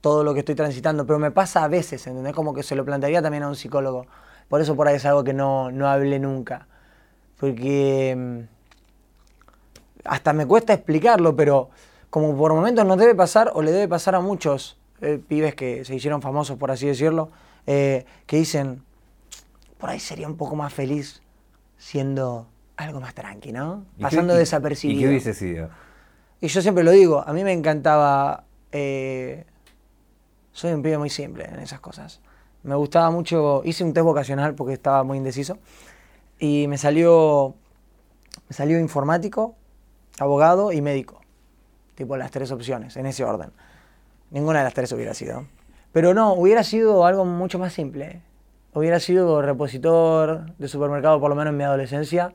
todo lo que estoy transitando, pero me pasa a veces, ¿entendés? Como que se lo plantearía también a un psicólogo. Por eso por ahí es algo que no, no hablé nunca. Porque mm, hasta me cuesta explicarlo, pero como por momentos nos debe pasar o le debe pasar a muchos eh, pibes que se hicieron famosos, por así decirlo, eh, que dicen, por ahí sería un poco más feliz siendo algo más tranqui, ¿no? ¿Y qué- Pasando desapercibido. ¿Y qué hubiese sido? Y yo siempre lo digo, a mí me encantaba. eh, soy un pibe muy simple en esas cosas. Me gustaba mucho. Hice un test vocacional porque estaba muy indeciso. Y me salió. Me salió informático, abogado y médico. Tipo las tres opciones, en ese orden. Ninguna de las tres hubiera sido. Pero no, hubiera sido algo mucho más simple. Hubiera sido repositor de supermercado, por lo menos en mi adolescencia.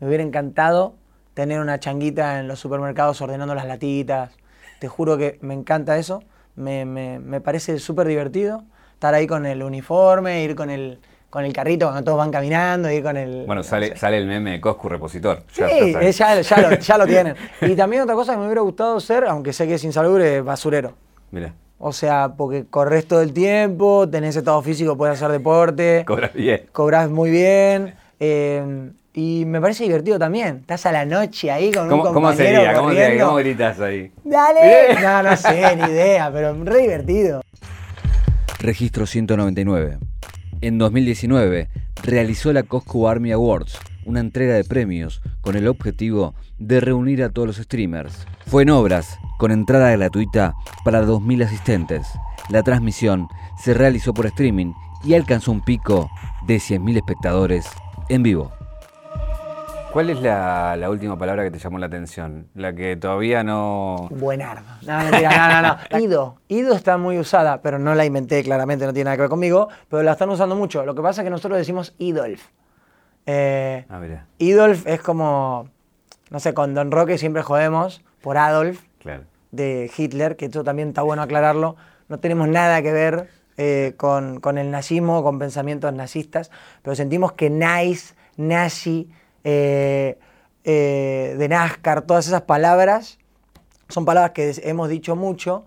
Me hubiera encantado tener una changuita en los supermercados ordenando las latitas. Te juro que me encanta eso. Me, me- me parece súper divertido estar ahí con el uniforme, ir con el, con el carrito cuando todos van caminando, ir con el... Bueno, no sale, sé. sale el meme de Coscu Repositor. Sí, Ya- eh, ya, ya lo, ya lo [LAUGHS] tienen. Y también otra cosa que me hubiera gustado ser, aunque sé que es insalubre, basurero. Mirá, O sea, porque corres todo el tiempo, tenés estado físico, puedes hacer deporte, cobra bien. cobras muy bien. eh, y me parece divertido también. Estás a la noche ahí con un ¿Cómo, cómo compañero sería? ¿Cómo, sería? corriendo. ¿Cómo gritas ahí? ¡Dale! No, no sé, ni idea, pero re divertido. Registro 199. En 2019 realizó la Coscu Army Awards, una entrega de premios con el objetivo de reunir a todos los streamers. Fue en obras, con entrada gratuita para 2.000 asistentes. La transmisión se realizó por streaming y alcanzó un pico de 100.000 espectadores en vivo. ¿Cuál es la, la última palabra que te llamó la atención? La que todavía no... Buenardo. No, mentira, no, no, no. [LAUGHS] Ido. Ido está muy usada, pero no la inventé claramente, no tiene nada que ver conmigo, pero la están usando mucho. Lo que pasa es que nosotros decimos Idolf. Eh, Ah, mira, Idolf es como, no sé, con Don Roque siempre jodemos por Adolf claro. de Hitler, que eso también está bueno aclararlo. No tenemos nada que ver eh, con, con el nazismo, con pensamientos nazistas, pero sentimos que nice, nazi, eh, eh, de NASCAR, todas esas palabras son palabras que hemos dicho mucho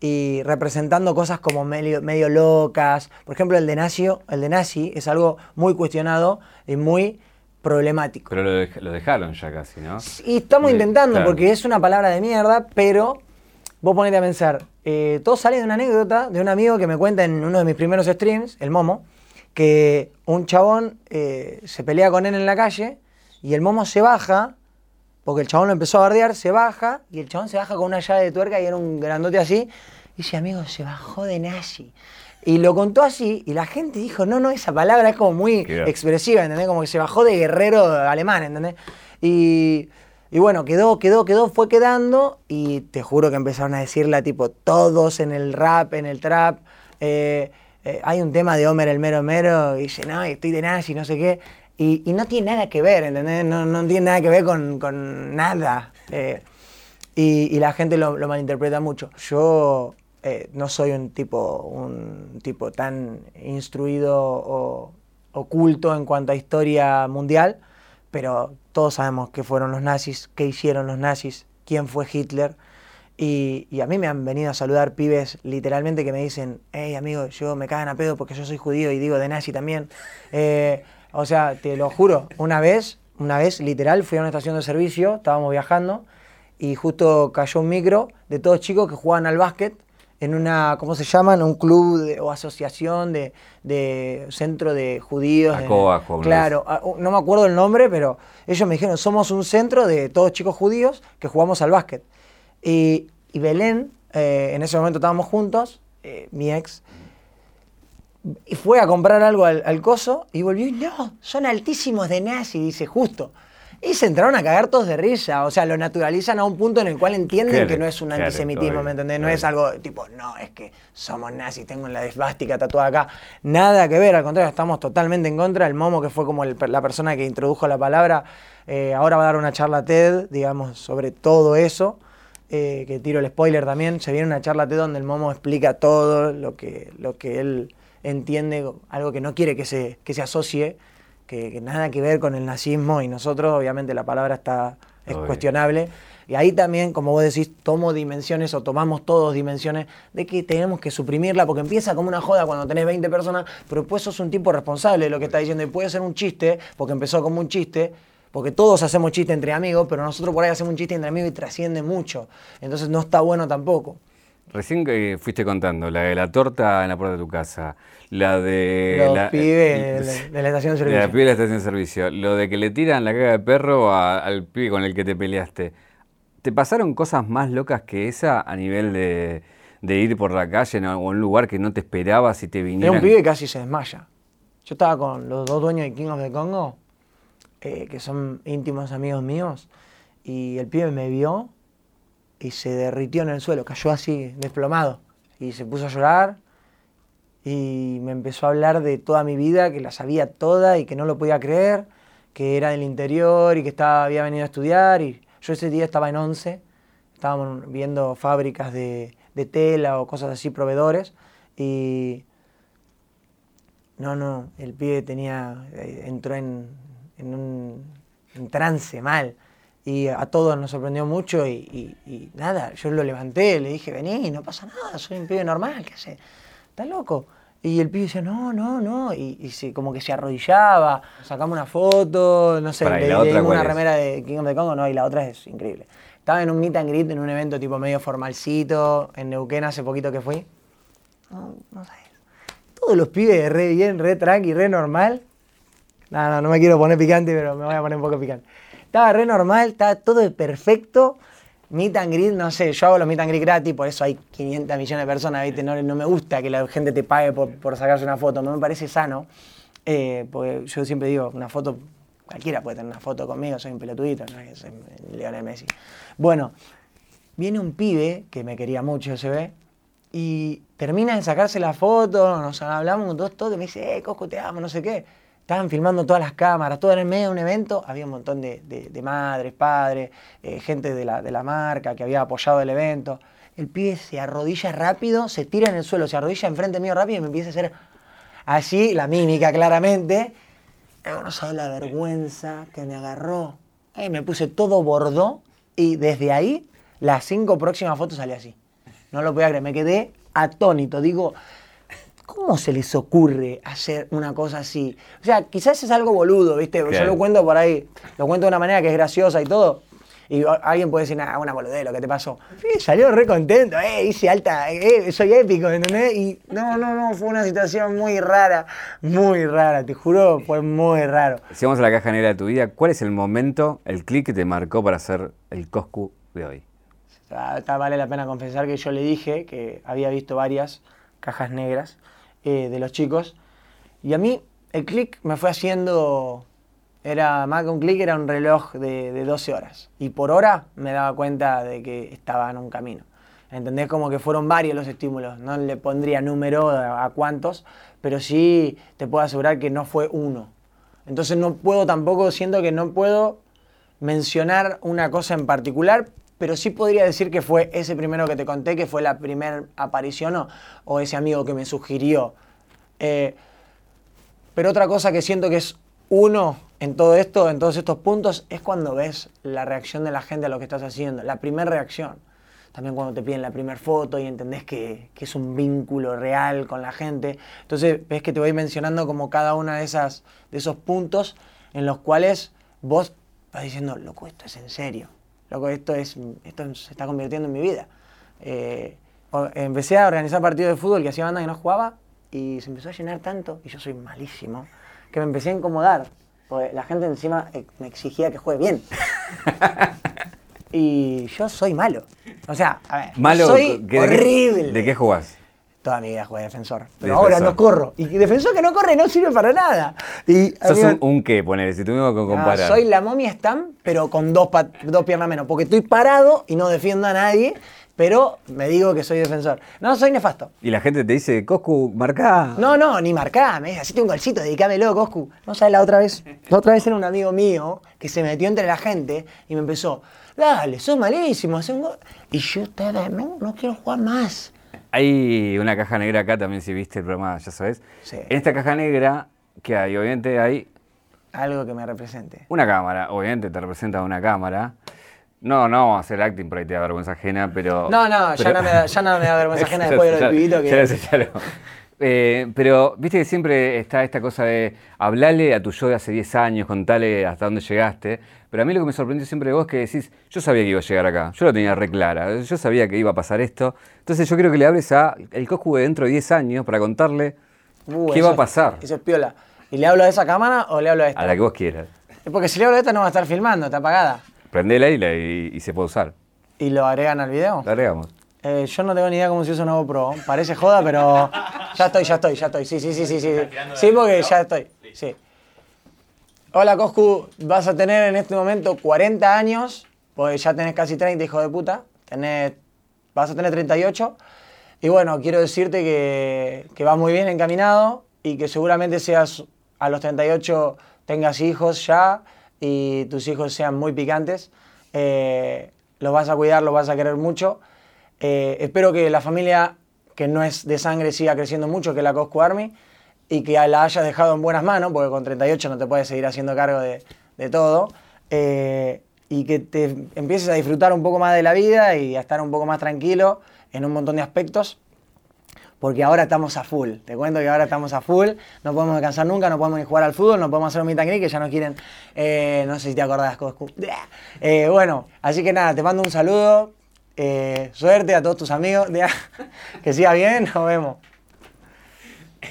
y representando cosas como medio, medio locas. Por ejemplo, el de, nazi, el de nazi es algo muy cuestionado y muy problemático. Pero lo, dej- lo dejaron ya casi, ¿no? Y estamos intentando, claro. porque es una palabra de mierda, pero vos ponete a pensar, eh, todo sale de una anécdota de un amigo que me cuenta en uno de mis primeros streams, el Momo, que un chabón eh, se pelea con él en la calle y el Momo se baja, porque el chabón lo empezó a bardear, se baja y el chabón se baja con una llave de tuerca y era un grandote así, y dice, amigo, se bajó de nazi. Y lo contó así, y la gente dijo, no, no, esa palabra es como muy expresiva, ¿entendés? Como que se bajó de guerrero alemán, ¿entendés? Y, y bueno, quedó, quedó, quedó, fue quedando, y te juro que empezaron a decirla, tipo, todos en el rap, en el trap. eh, eh, hay un tema de Homer el mero mero, y dice, no, estoy de nazi, no sé qué. Y, no tiene nada que ver, ¿entendés? No, no tiene nada que ver con, con nada. Eh, y, la gente lo, malinterpreta mucho. Yo eh, no soy un tipo, un tipo tan instruido o oculto en cuanto a historia mundial, pero todos sabemos qué fueron los nazis, qué hicieron los nazis, quién fue Hitler. Y, y a mí me han venido a saludar pibes literalmente que me dicen, hey amigo, yo me cagan a pedo porque yo soy judío y digo de nazi también. Eh, o sea, te lo juro, una vez, una vez literal, fui a una estación de servicio, estábamos viajando y justo cayó un micro de todos chicos que jugaban al básquet en una, ¿cómo se llaman? Un club de- o asociación de, de centro de judíos. de- Acoa, una claro, a- no me acuerdo el nombre, pero ellos me dijeron, somos un centro de todos chicos judíos que jugamos al básquet. Y, y Belén, eh, en ese momento estábamos juntos, eh, mi ex, fue a comprar algo al, al coso y volvió y no, son altísimos de nazi, dice justo. Y se entraron a cagar todos de risa, o sea, lo naturalizan a un punto en el cual entienden Claro, que no es un antisemitismo, ¿me entendés? No claro. es algo tipo, no, es que somos nazis, tengo la desvástica tatuada acá. Nada que ver, al contrario, estamos totalmente en contra. El Momo, que fue como el- la persona que introdujo la palabra, eh, ahora va a dar una charla TED, digamos, sobre todo eso. eh, que tiro el spoiler también, se viene una charla TED donde el Momo explica todo lo que, lo que él entiende, algo que no quiere que se, que se asocie, que, que nada que ver con el nazismo y nosotros, obviamente la palabra está, es Obvio. cuestionable. Y ahí también, como vos decís, tomo dimensiones o tomamos todos dimensiones de que tenemos que suprimirla porque empieza como una joda cuando tenés 20 personas, pero después sos un tipo responsable de lo que está diciendo y puede ser un chiste, porque empezó como un chiste, porque todos hacemos chiste entre amigos, pero nosotros por ahí hacemos un chiste entre amigos y trasciende mucho. Entonces no está bueno tampoco. Recién que fuiste contando, la de la torta en la puerta de tu casa, la de... Los la, pibes de la estación de servicio. la pibe de la estación de servicio, lo de que le tiran la caga de perro a- al pibe con el que te peleaste. ¿Te pasaron cosas más locas que esa a nivel de, de ir por la calle en algún lugar que no te esperabas y te Era vinieran? un pibe que casi se desmaya. Yo estaba con los dos dueños de King of the Congo, eh, que son íntimos amigos míos, y el pibe me vio y se derritió en el suelo, cayó así, desplomado, y se puso a llorar y me empezó a hablar de toda mi vida, que la sabía toda y que no lo podía creer, que era del interior y que estaba, había venido a estudiar, y yo ese día estaba en 11, estábamos viendo fábricas de, tela o cosas así, proveedores, y no, no, el pibe tenía, eh, entró en, un trance mal. Y a todos nos sorprendió mucho y, y- y nada, yo lo levanté, le dije, vení, no pasa nada, soy un pibe normal, ¿qué hace? ¿Estás loco? Y el pibe decía, no, no, no, y, y se- como que se arrodillaba, sacamos una foto, no sé, Pará, ¿y le, dimos una es? remera de King of the Congo, no, y la otra es increíble. Estaba en un meet and greet, en un evento tipo medio formalcito, en Neuquén hace poquito que fui. No, no sabes. Todos los pibes re bien, re tranqui, re normal. No, no, no me quiero poner picante, pero me voy a poner un poco picante. Estaba re normal, estaba todo perfecto. Meet and greet, no sé, yo hago los meet and greet gratis, por eso hay 500 millones de personas, ¿viste? No, no me gusta que la gente te pague por, por sacarse una foto, no me parece sano. Eh, porque yo siempre digo, una foto, cualquiera puede tener una foto conmigo, soy un pelotudito, no es Lionel Messi. Bueno, viene un pibe que me quería mucho, se ve, y termina de sacarse la foto, nos hablamos dos y me dice, eh, Cosco, te amo, no sé qué. Estaban filmando todas las cámaras, todo en el medio de un evento, había un montón de, madres, padres, eh, gente de la, de la marca que había apoyado el evento. El pibe se arrodilla rápido, se tira en el suelo, se arrodilla enfrente mío rápido y me empieza a hacer así, la mímica claramente. Eh, No sabes la vergüenza que me agarró. Me puse todo bordó y desde ahí las cinco próximas fotos salí así. No lo podía creer, me quedé atónito. Digo, ¿cómo se les ocurre hacer una cosa así? O sea, quizás es algo boludo, ¿viste? Yo lo cuento por ahí, lo cuento de una manera que es graciosa y todo. Y alguien puede decir, nada, una boludez, lo que te pasó. Sí, salió re contento, eh, hice alta, eh, soy épico, ¿entendés? Y no, no, no, fue una situación muy rara, muy rara, te juro, fue muy raro. Si vamos a la caja negra de tu vida, ¿cuál es el momento, el clic que te marcó para hacer el Coscu de hoy? Ah, vale la pena confesar que yo le dije que había visto varias cajas negras eh, de los chicos y a mí el clic me fue haciendo, era más que un clic, era un reloj de, de 12 horas y por hora me daba cuenta de que estaba en un camino. ¿Entendés? Como que fueron varios los estímulos, no le pondría número a, a cuántos, pero sí te puedo asegurar que no fue uno. Entonces no puedo tampoco, siento que no puedo mencionar una cosa en particular, pero sí podría decir que fue ese primero que te conté, que fue la primera aparición o, o ese amigo que me sugirió. Eh, pero otra cosa que siento que es uno en todo esto, en todos estos puntos, es cuando ves la reacción de la gente a lo que estás haciendo, la primera reacción. También cuando te piden la primera foto y entendés que, que es un vínculo real con la gente. Entonces ves que te voy mencionando como cada una de, esas, de esos puntos en los cuales vos vas diciendo, loco, esto es en serio. Loco, esto, es, esto se está convirtiendo en mi vida. Eh, empecé a organizar partidos de fútbol que hacía banda que no jugaba y se empezó a llenar tanto, y yo soy malísimo, que me empecé a incomodar. Porque la gente encima eh, me exigía que juegue bien. [LAUGHS] y yo soy malo. O sea, a ver, Malo, soy ¿qué- de qué- horrible. ¿De qué jugás? Toda mi vida jugué defensor. Pero Defensor. ahora no corro. Y defensor que no corre no sirve para nada. Y, ¿Sos amigo, un, un qué, ponele, si tuvimos que no, comparar? soy la momia Stam, pero con dos, dos piernas menos. Porque estoy parado y no defiendo a nadie, pero me digo que soy defensor. No, soy nefasto. Y la gente te dice, Coscu, marcá. No, no, ni marcá, me dice, hacete un golcito, dedicámelo, Coscu. No sabes, la otra vez, la otra vez era un amigo mío que se metió entre la gente y me empezó, dale, sos malísimo, hacé un gol. Y yo estaba, no, no quiero jugar más. Hay una caja negra acá también, si viste el programa, ya sabes. Sí. En esta caja negra, que hay? Obviamente hay Algo que me represente. una cámara, obviamente te representa una cámara. No, no vamos a hacer acting, por ahí te da vergüenza ajena, pero... No, no, ya no me da, ya no me da vergüenza [LAUGHS] ajena Ya después de lo del ya- pibito que... ya ya lo- Eh, pero viste que siempre está esta cosa de hablarle a tu yo de hace 10 años, contale hasta dónde llegaste. Pero a mí lo que me sorprendió siempre de vos es que decís, yo sabía que iba a llegar acá, yo lo tenía re clara, yo sabía que iba a pasar esto. Entonces yo creo que le hables a el Coscu de dentro de 10 años para contarle Uh, qué va a es- pasar. Eso es piola. ¿Y le hablo a esa cámara o le hablo a esta? A la que vos quieras. Porque si le hablo a esta no va a estar filmando, está apagada. Prendela y, la- y, y se puede usar. ¿Y lo agregan al video? La agregamos. Eh, yo no tengo ni idea cómo se usa una GoPro. Parece joda, pero ya estoy, ya estoy, ya estoy. Sí, sí, sí, sí, sí. Sí, porque ya estoy. Sí. Hola, Coscu. Vas a tener en este momento 40 años, pues ya tenés casi 30, hijo de puta. Tenés, vas a tener 38. Y bueno, quiero decirte que, que vas muy bien encaminado y que seguramente seas a los 38 tengas hijos ya y tus hijos sean muy picantes. Eh, los vas a cuidar, los vas a querer mucho. Eh, espero que la familia, que no es de sangre, siga creciendo mucho, que es la Coscu Army, y que la hayas dejado en buenas manos, porque con 38 no te puedes seguir haciendo cargo de, de todo. Eh, y que te empieces a disfrutar un poco más de la vida y a estar un poco más tranquilo en un montón de aspectos porque ahora estamos a full. Te cuento que ahora estamos a full, no podemos descansar nunca, no podemos ni jugar al fútbol, no podemos hacer un meet and que ya no quieren, eh, no sé si te acordás. [LAUGHS] Eh, bueno, así que nada, te mando un saludo, eh, suerte a todos tus amigos, [LAUGHS] que siga bien, nos vemos.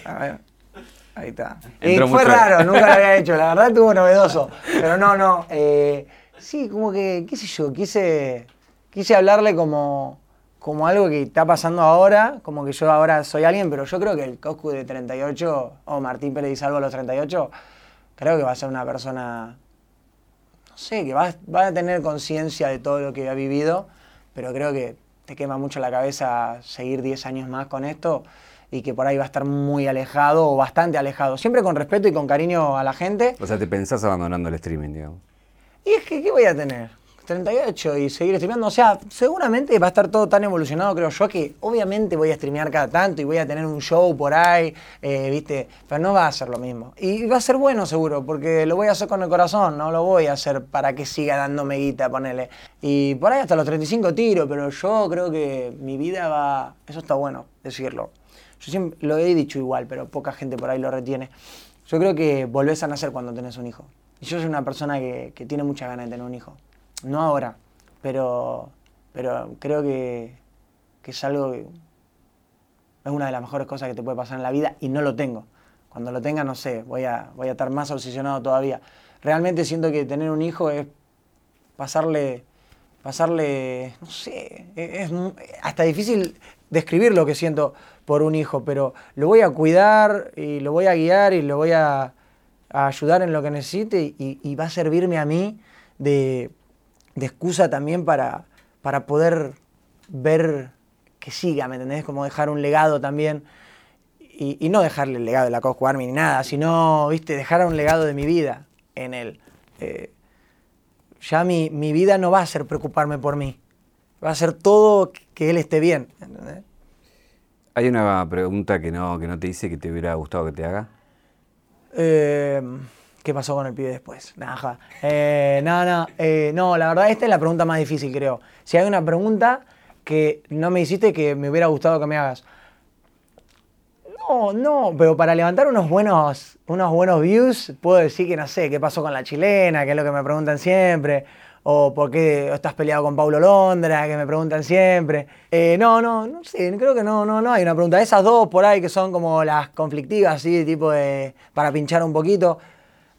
A ver, Ahí está. Y fue raro, nunca lo había hecho, la verdad estuvo novedoso, pero no, no, eh, sí, como que, qué sé yo, quise, quise hablarle como, como algo que está pasando ahora, como que yo ahora soy alguien, pero yo creo que el Coscu de 38, o Martín Pérez y Salvo a los 38, creo que va a ser una persona, no sé, que va, va a tener conciencia de todo lo que ha vivido, pero creo que te quema mucho la cabeza seguir 10 años más con esto y que por ahí va a estar muy alejado o bastante alejado, siempre con respeto y con cariño a la gente. O sea, te pensás abandonando el streaming, digamos. Y es que, ¿qué voy a tener? 38 y seguir streameando. O sea, seguramente va a estar todo tan evolucionado, creo yo, que obviamente voy a streamear cada tanto y voy a tener un show por ahí, eh, ¿viste? Pero no va a ser lo mismo. Y va a ser bueno, seguro, porque lo voy a hacer con el corazón, no lo voy a hacer para que siga dándome guita, ponele. Y por ahí hasta los 35 tiro, pero yo creo que mi vida va. Eso está bueno decirlo. Yo siempre lo he dicho igual, pero poca gente por ahí lo retiene. Yo creo que volvés a nacer cuando tenés un hijo. Y yo soy una persona que, que tiene mucha ganas de tener un hijo. No ahora, pero, pero creo que, que es algo que es una de las mejores cosas que te puede pasar en la vida y no lo tengo. Cuando lo tenga, no sé, voy a, voy a estar más obsesionado todavía. Realmente siento que tener un hijo es pasarle, pasarle, no sé, es, hasta difícil describir lo que siento por un hijo, pero lo voy a cuidar y lo voy a guiar y lo voy a, a ayudar en lo que necesite y, y va a servirme a mí de, de excusa también para, para poder ver que siga, ¿me entendés? Como dejar un legado también. Y, y no dejarle el legado de la Cosco Army ni nada, sino, viste, dejar un legado de mi vida en él. Eh, ya mi, mi vida no va a ser preocuparme por mí. Va a ser todo que él esté bien. ¿entendés? Hay una pregunta que no, que no te hice que te hubiera gustado que te haga. Eh, ¿Qué pasó con el pibe después? Naja. Eh, no, no, eh, no, la verdad esta es la pregunta más difícil, creo. Si hay una pregunta que no me hiciste que me hubiera gustado que me hagas. No, no, pero para levantar unos buenos, unos buenos views, puedo decir que no sé, qué pasó con la chilena, que es lo que me preguntan siempre, o por qué estás peleado con Paulo Londra, que me preguntan siempre. Eh, no, no, no sé, creo que no, no, no hay una pregunta. Esas dos por ahí que son como las conflictivas, así, tipo de, para pinchar un poquito,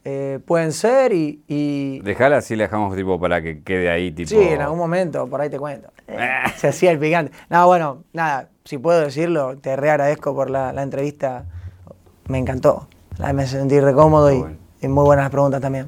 eh, pueden ser y, y- Dejala así la dejamos tipo para que quede ahí tipo. Sí, en algún momento, por ahí te cuento. Eh, Se hacía el picante. No, bueno, nada, si puedo decirlo, te re agradezco por la, la entrevista. Me encantó. La- Me sentí re cómodo y, Bueno. y muy buenas preguntas también.